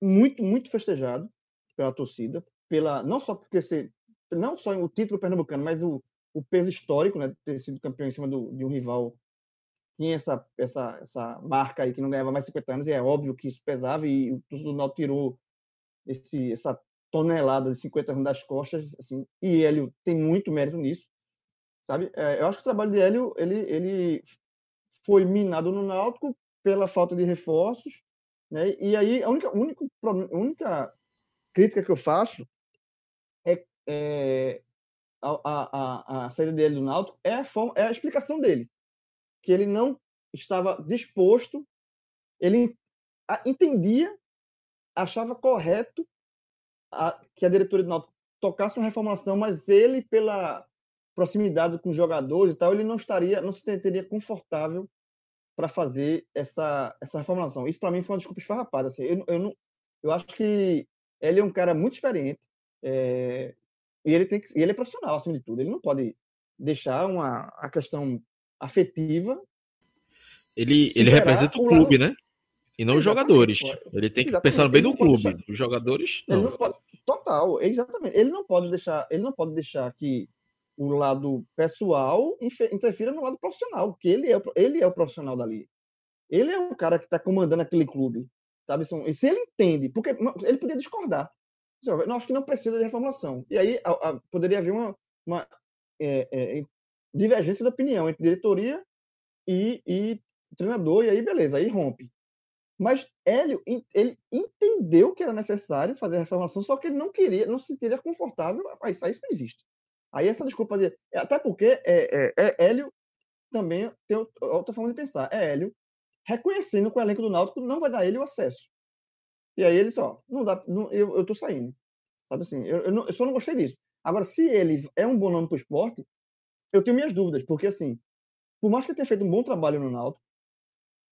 muito, muito festejado pela torcida, pela não só porque ser não só o título pernambucano, mas o, o peso histórico, né, de ter sido campeão em cima do, de um rival tinha essa, essa, essa marca aí que não ganhava mais 50 anos, e é óbvio que isso pesava, e o torcedor do Náutico tirou esse, essa tonelada de 50 anos das costas, assim, e Hélio tem muito mérito nisso, sabe? É, eu acho que o trabalho de Hélio, ele, ele foi minado no Náutico pela falta de reforços, né? E aí a única, única, única crítica que eu faço é, é a, a, a, saída dele do Náutico é a, forma, é a explicação dele que ele não estava disposto, ele entendia, achava correto a, que a diretoria do Náutico tocasse uma reformulação, mas ele, pela proximidade com os jogadores e tal, ele não estaria, não se sentiria confortável para fazer essa, essa reformulação. Isso para mim foi uma desculpa esfarrapada. Assim, eu, eu, não, eu acho que ele é um cara muito experiente é, e ele tem que, ele é profissional acima de tudo. Ele não pode deixar uma a questão afetiva. Ele, ele representa o clube, lado... né? E não os jogadores. Ele tem que exatamente. pensar bem no clube. Deixar... Os jogadores. Não. não pode... Total, exatamente. Ele não pode deixar, ele não pode deixar que o lado pessoal interfira no lado profissional, porque ele é, ele é o profissional dali. Ele é o cara que está comandando aquele clube. Sabe? E se ele entende, porque ele podia discordar. Não, acho que não precisa de reformulação. E aí a, a, poderia haver uma, uma é, é, divergência de opinião entre diretoria e, e treinador, e aí beleza, aí rompe. Mas Hélio, ele entendeu que era necessário fazer a reformação, só que ele não queria, não se sentiria confortável. Mas isso, isso não existe. Aí essa desculpa de. Até porque é, é, é Hélio também tem outra forma de pensar. É Hélio reconhecendo que o elenco do Náutico não vai dar ele o acesso. E aí ele só, não dá, não, eu, eu tô saindo. Sabe assim, eu, eu, não, eu só não gostei disso. Agora, se ele é um bom nome para o esporte, eu tenho minhas dúvidas, porque assim, por mais que ele tenha feito um bom trabalho no Náutico,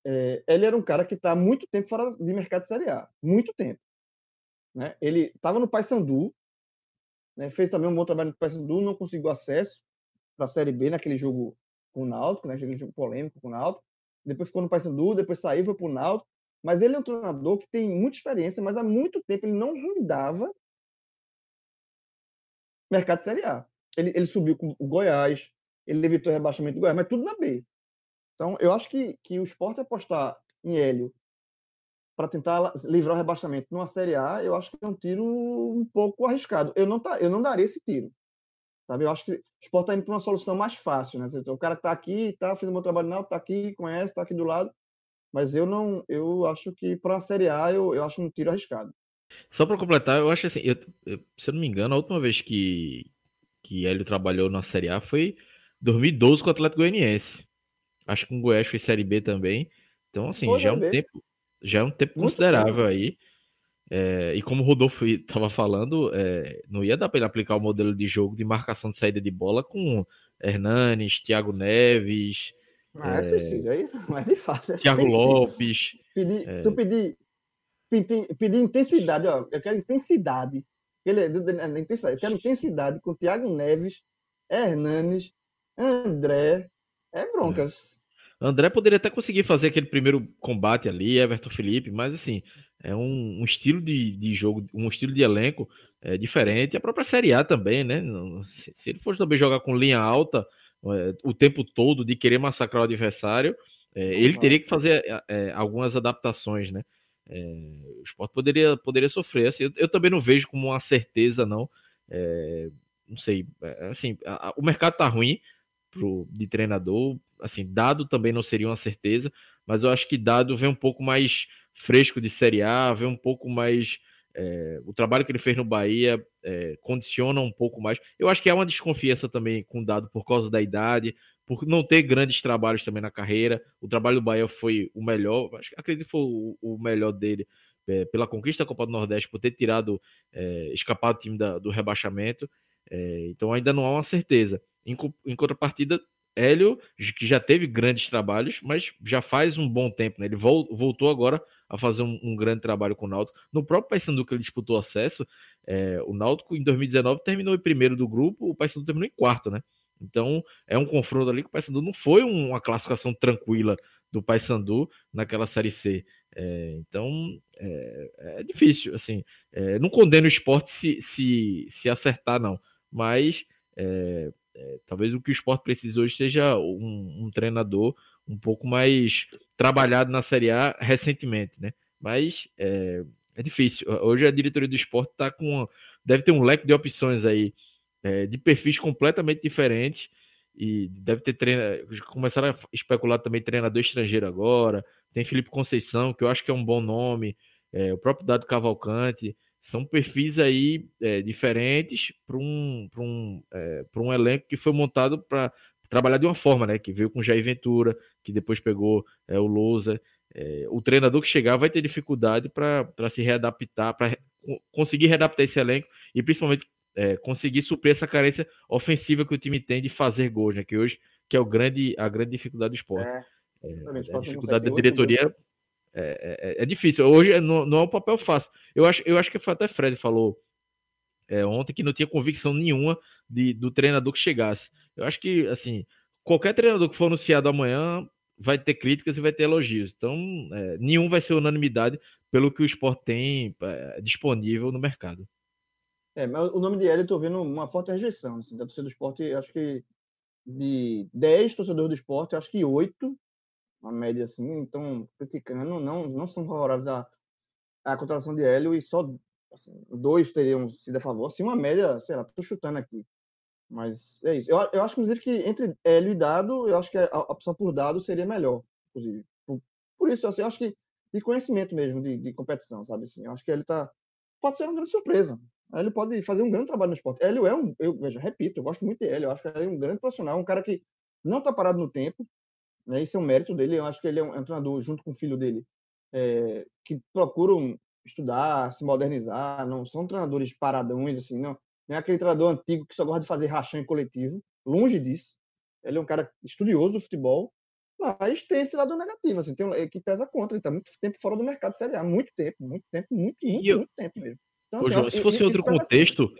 é, ele era um cara que está muito tempo fora de mercado de Série A, muito tempo. Né? Ele estava no Paysandu, né? fez também um bom trabalho no Paysandu, não conseguiu acesso para a Série B naquele jogo com o Náutico, né? aquele jogo polêmico com o Náutico. Depois ficou no Paysandu, depois saiu, foi para o Náutico. Mas ele é um treinador que tem muita experiência, mas há muito tempo ele não rondava mercado de Série A ele, ele subiu com o Goiás, ele evitou o rebaixamento do Goiás, mas tudo na B. Então, eu acho que, que o esporte apostar em Hélio para tentar livrar o rebaixamento numa Série A, eu acho que é um tiro um pouco arriscado. Eu não, tá, eu não daria esse tiro. sabe? Eu acho que o esporte está indo para uma solução mais fácil, né? O cara está aqui, tá fazendo meu trabalho, não, está aqui, conhece, está aqui do lado. Mas eu não, eu acho que para a Série A eu, eu acho um tiro arriscado. Só para completar, eu acho assim, eu, eu, se eu não me engano, a última vez que, que Hélio trabalhou na Série A foi 2012 com o Atlético Goianiense. Acho que com o Goiás foi Série B também. Então, assim, Pô, já é um tempo, já é um tempo Muito considerável tempo. aí. É, e como o Rodolfo estava falando, é, não ia dar para ele aplicar o modelo de jogo de marcação de saída de bola com Hernanes, Thiago Neves. Mas é, sim, aí mas de fato. É Thiago Lopes. Pedi, é... Tu pedir pedi, pedi intensidade, ó. Eu quero intensidade. Ele, eu quero intensidade com Thiago Neves, Hernanes, André. É broncas. André poderia até conseguir fazer aquele primeiro combate ali, Everton Felipe, mas assim, é um, um estilo de, de, jogo, um estilo de elenco é, diferente. A própria Série A também, né? Se, se ele fosse também jogar com linha alta é, o tempo todo, de querer massacrar o adversário, é, ele teria que fazer é, é, algumas adaptações, né? É, o esporte poderia, poderia sofrer. Assim, eu, eu, também não vejo como uma certeza, não. não sei, assim, a, a, o mercado tá ruim pro, de treinador. Assim, dado também não seria uma certeza, mas eu acho que dado vem um pouco mais fresco de Série A, vem um pouco mais. É, o trabalho que ele fez no Bahia é, condiciona um pouco mais. Eu acho que há uma desconfiança também com dado por causa da idade, por não ter grandes trabalhos também na carreira. O trabalho do Bahia foi o melhor, acho, acredito que foi o, o melhor dele é, pela conquista da Copa do Nordeste, por ter tirado, é, escapado o time da, do rebaixamento. É, então ainda não há uma certeza. Em, em contrapartida, Hélio, que já teve grandes trabalhos, mas já faz um bom tempo, né? Ele voltou agora a fazer um, um, grande trabalho com o Náutico. No próprio Paysandu que ele disputou acesso, é, o Náutico em 2019 terminou em primeiro do grupo, o Paysandu terminou em quarto, né? Então é um confronto ali que o Paysandu não foi uma classificação tranquila do Paysandu naquela Série C. É, então é, é, difícil, assim. É, não condeno o esporte se, se, se acertar, não. Mas é, é, talvez o que o esporte precisa hoje seja um, um, treinador um pouco mais trabalhado na Série A recentemente, né? Mas é, é difícil. Hoje a diretoria do esporte está com. Deve ter um leque de opções aí, é, de perfis completamente diferentes. E deve ter treinador. Começaram a especular também treinador estrangeiro agora. Tem Felipe Conceição, que eu acho que é um bom nome. É, o próprio Dado Cavalcante são perfis aí é, diferentes para um, um, é, um elenco que foi montado para trabalhar de uma forma, né? Que veio com Jair Ventura, que depois pegou é, o Lousa. É, o treinador que chegar vai ter dificuldade para se readaptar, para conseguir readaptar esse elenco e principalmente é, conseguir suprir essa carência ofensiva que o time tem de fazer gols, né? Que hoje que é o grande, a grande dificuldade do esporte. É, é a dificuldade da diretoria é, é, é, difícil. Hoje não, não, é um papel fácil. Eu acho, eu acho que foi até Fred falou é, ontem que não tinha convicção nenhuma de, do treinador que chegasse. Eu acho que, assim, qualquer treinador que for anunciado amanhã vai ter críticas e vai ter elogios. Então, é, nenhum vai ser unanimidade pelo que o esporte tem é, disponível no mercado. É, mas o nome de Hélio eu tô vendo uma forte rejeição. Assim, da torcida do esporte, acho que de 10 torcedores do esporte, acho que 8 uma média assim, então criticando, não, não são favoráveis à, à contratação de Hélio e só assim, dois teriam sido a favor. Assim, uma média, sei lá, tô chutando aqui. Mas é isso. Eu, eu acho, inclusive, que entre Hélio e Dado, eu acho que a, a opção por Dado seria melhor, inclusive. Por, por isso, assim, eu acho que de conhecimento mesmo, de, de competição, sabe? Assim, eu acho que ele tá. Pode ser uma grande surpresa. Ele pode fazer um grande trabalho no esporte. Hélio é um. Eu veja, repito, eu gosto muito de Hélio. Eu acho que ele é um grande profissional, um cara que não está parado no tempo, né? Esse é um mérito dele. Eu acho que ele é um, é um treinador, junto com o filho dele, é, que procuram estudar, se modernizar. Não são treinadores paradões, assim, não. Não é aquele treinador antigo que só gosta de fazer rachão em coletivo. Longe disso. Ele é um cara estudioso do futebol, mas tem esse lado negativo, assim, tem um, que pesa contra. Ele está muito tempo fora do mercado de Série A. Muito tempo, muito tempo, muito, muito, muito tempo mesmo. Então, assim, Ô, se fosse outro contexto,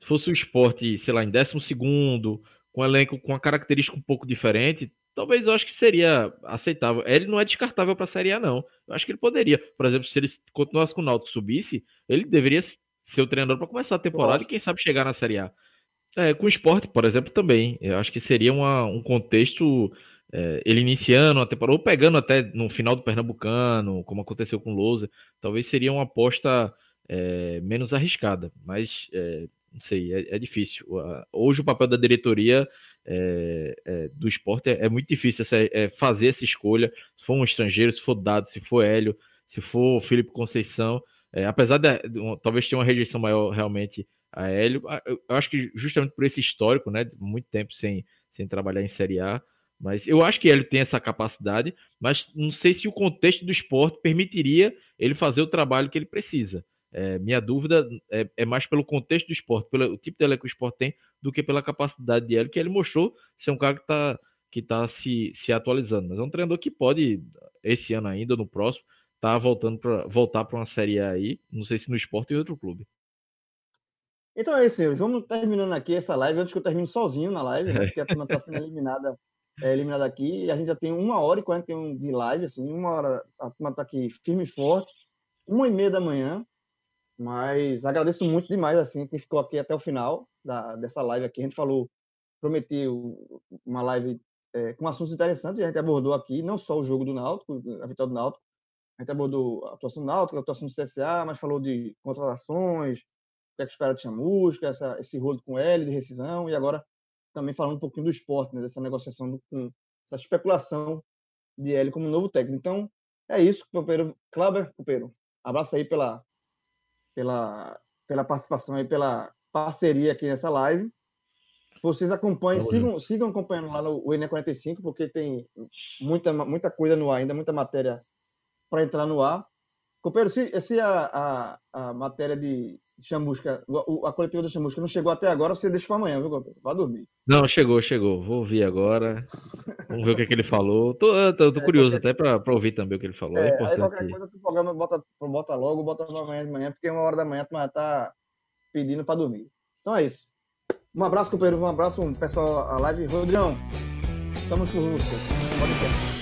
se fosse o esporte, sei lá, em décimo segundo, com um elenco com uma característica um pouco diferente, talvez eu acho que seria aceitável. Ele não é descartável para a Série A, não. Eu acho que ele poderia. Por exemplo, se ele continuasse com o Náutico subisse, ele deveria ser o treinador para começar a temporada e quem sabe chegar na Série A. É, com o esporte, por exemplo, também. Eu acho que seria uma, um contexto. É, ele iniciando a temporada, ou pegando até no final do Pernambucano, como aconteceu com o Lousa, talvez seria uma aposta é, menos arriscada. Mas é, não sei, é, é difícil. Hoje o papel da diretoria é, é, do esporte é, é, muito difícil essa, fazer essa escolha. Se for um estrangeiro, se for Dado, se for Hélio, se for Felipe Conceição. Apesar de, talvez tenha uma rejeição maior realmente a Hélio, eu acho que justamente por esse histórico, né, muito tempo sem, sem trabalhar em Série A, mas eu acho que Hélio tem essa capacidade, mas não sei se o contexto do esporte permitiria ele fazer o trabalho que ele precisa. É, minha dúvida é, é, mais pelo contexto do esporte, pelo tipo de elenco que o esporte tem, do que pela capacidade de Hélio, que ele mostrou ser um cara que está que tá se, se atualizando. Mas é um treinador que pode, esse ano ainda, no próximo, tá voltando para voltar para uma série A aí, não sei se no esporte ou em outro clube. Então é isso, senhores. Vamos terminando aqui essa live, antes que eu termine sozinho na live, né? Porque a turma está sendo eliminada, é, eliminada aqui, e a gente já tem uma hora e 41 de live, assim, uma hora a turma está aqui firme e forte, uma e meia da manhã, mas agradeço muito demais, assim, quem ficou aqui até o final da, dessa live aqui. A gente falou, prometeu uma live é, com assuntos interessantes, a gente abordou aqui não só o jogo do Náutico, a vitória do Náutico, a gente abordou a atuação do Náutico, a atuação do CSA, mas falou de contratações, o que é que espera de chamusca, essa, esse rolo com L de rescisão, e agora também falando um pouquinho do esporte, né, dessa negociação, do, com essa especulação de L como novo técnico. Então, é isso, Copeiro. Cláudio Copeiro, abraço aí pela, pela, pela participação e pela parceria aqui nessa live. Vocês acompanhem, sigam, sigam acompanhando lá no ENE45, porque tem muita, muita coisa no ar ainda, muita matéria para entrar no ar. Companheiro, se, se a, a, a matéria de chamusca, a coletiva da chamusca não chegou até agora, você deixa para amanhã, viu? Vai dormir. Não, chegou, chegou. Vou ouvir agora. Vamos ver o que, é que ele falou. Tô, tô, tô é, curioso qualquer... até para ouvir também o que ele falou. É, é importante. Aí qualquer coisa programa bota, bota logo, bota amanhã de manhã, porque uma hora da manhã tu vai estar pedindo para dormir. Então é isso. Um abraço, companheiro. Um abraço, um pessoal, a live. Rodrião, estamos com música. Pode ser.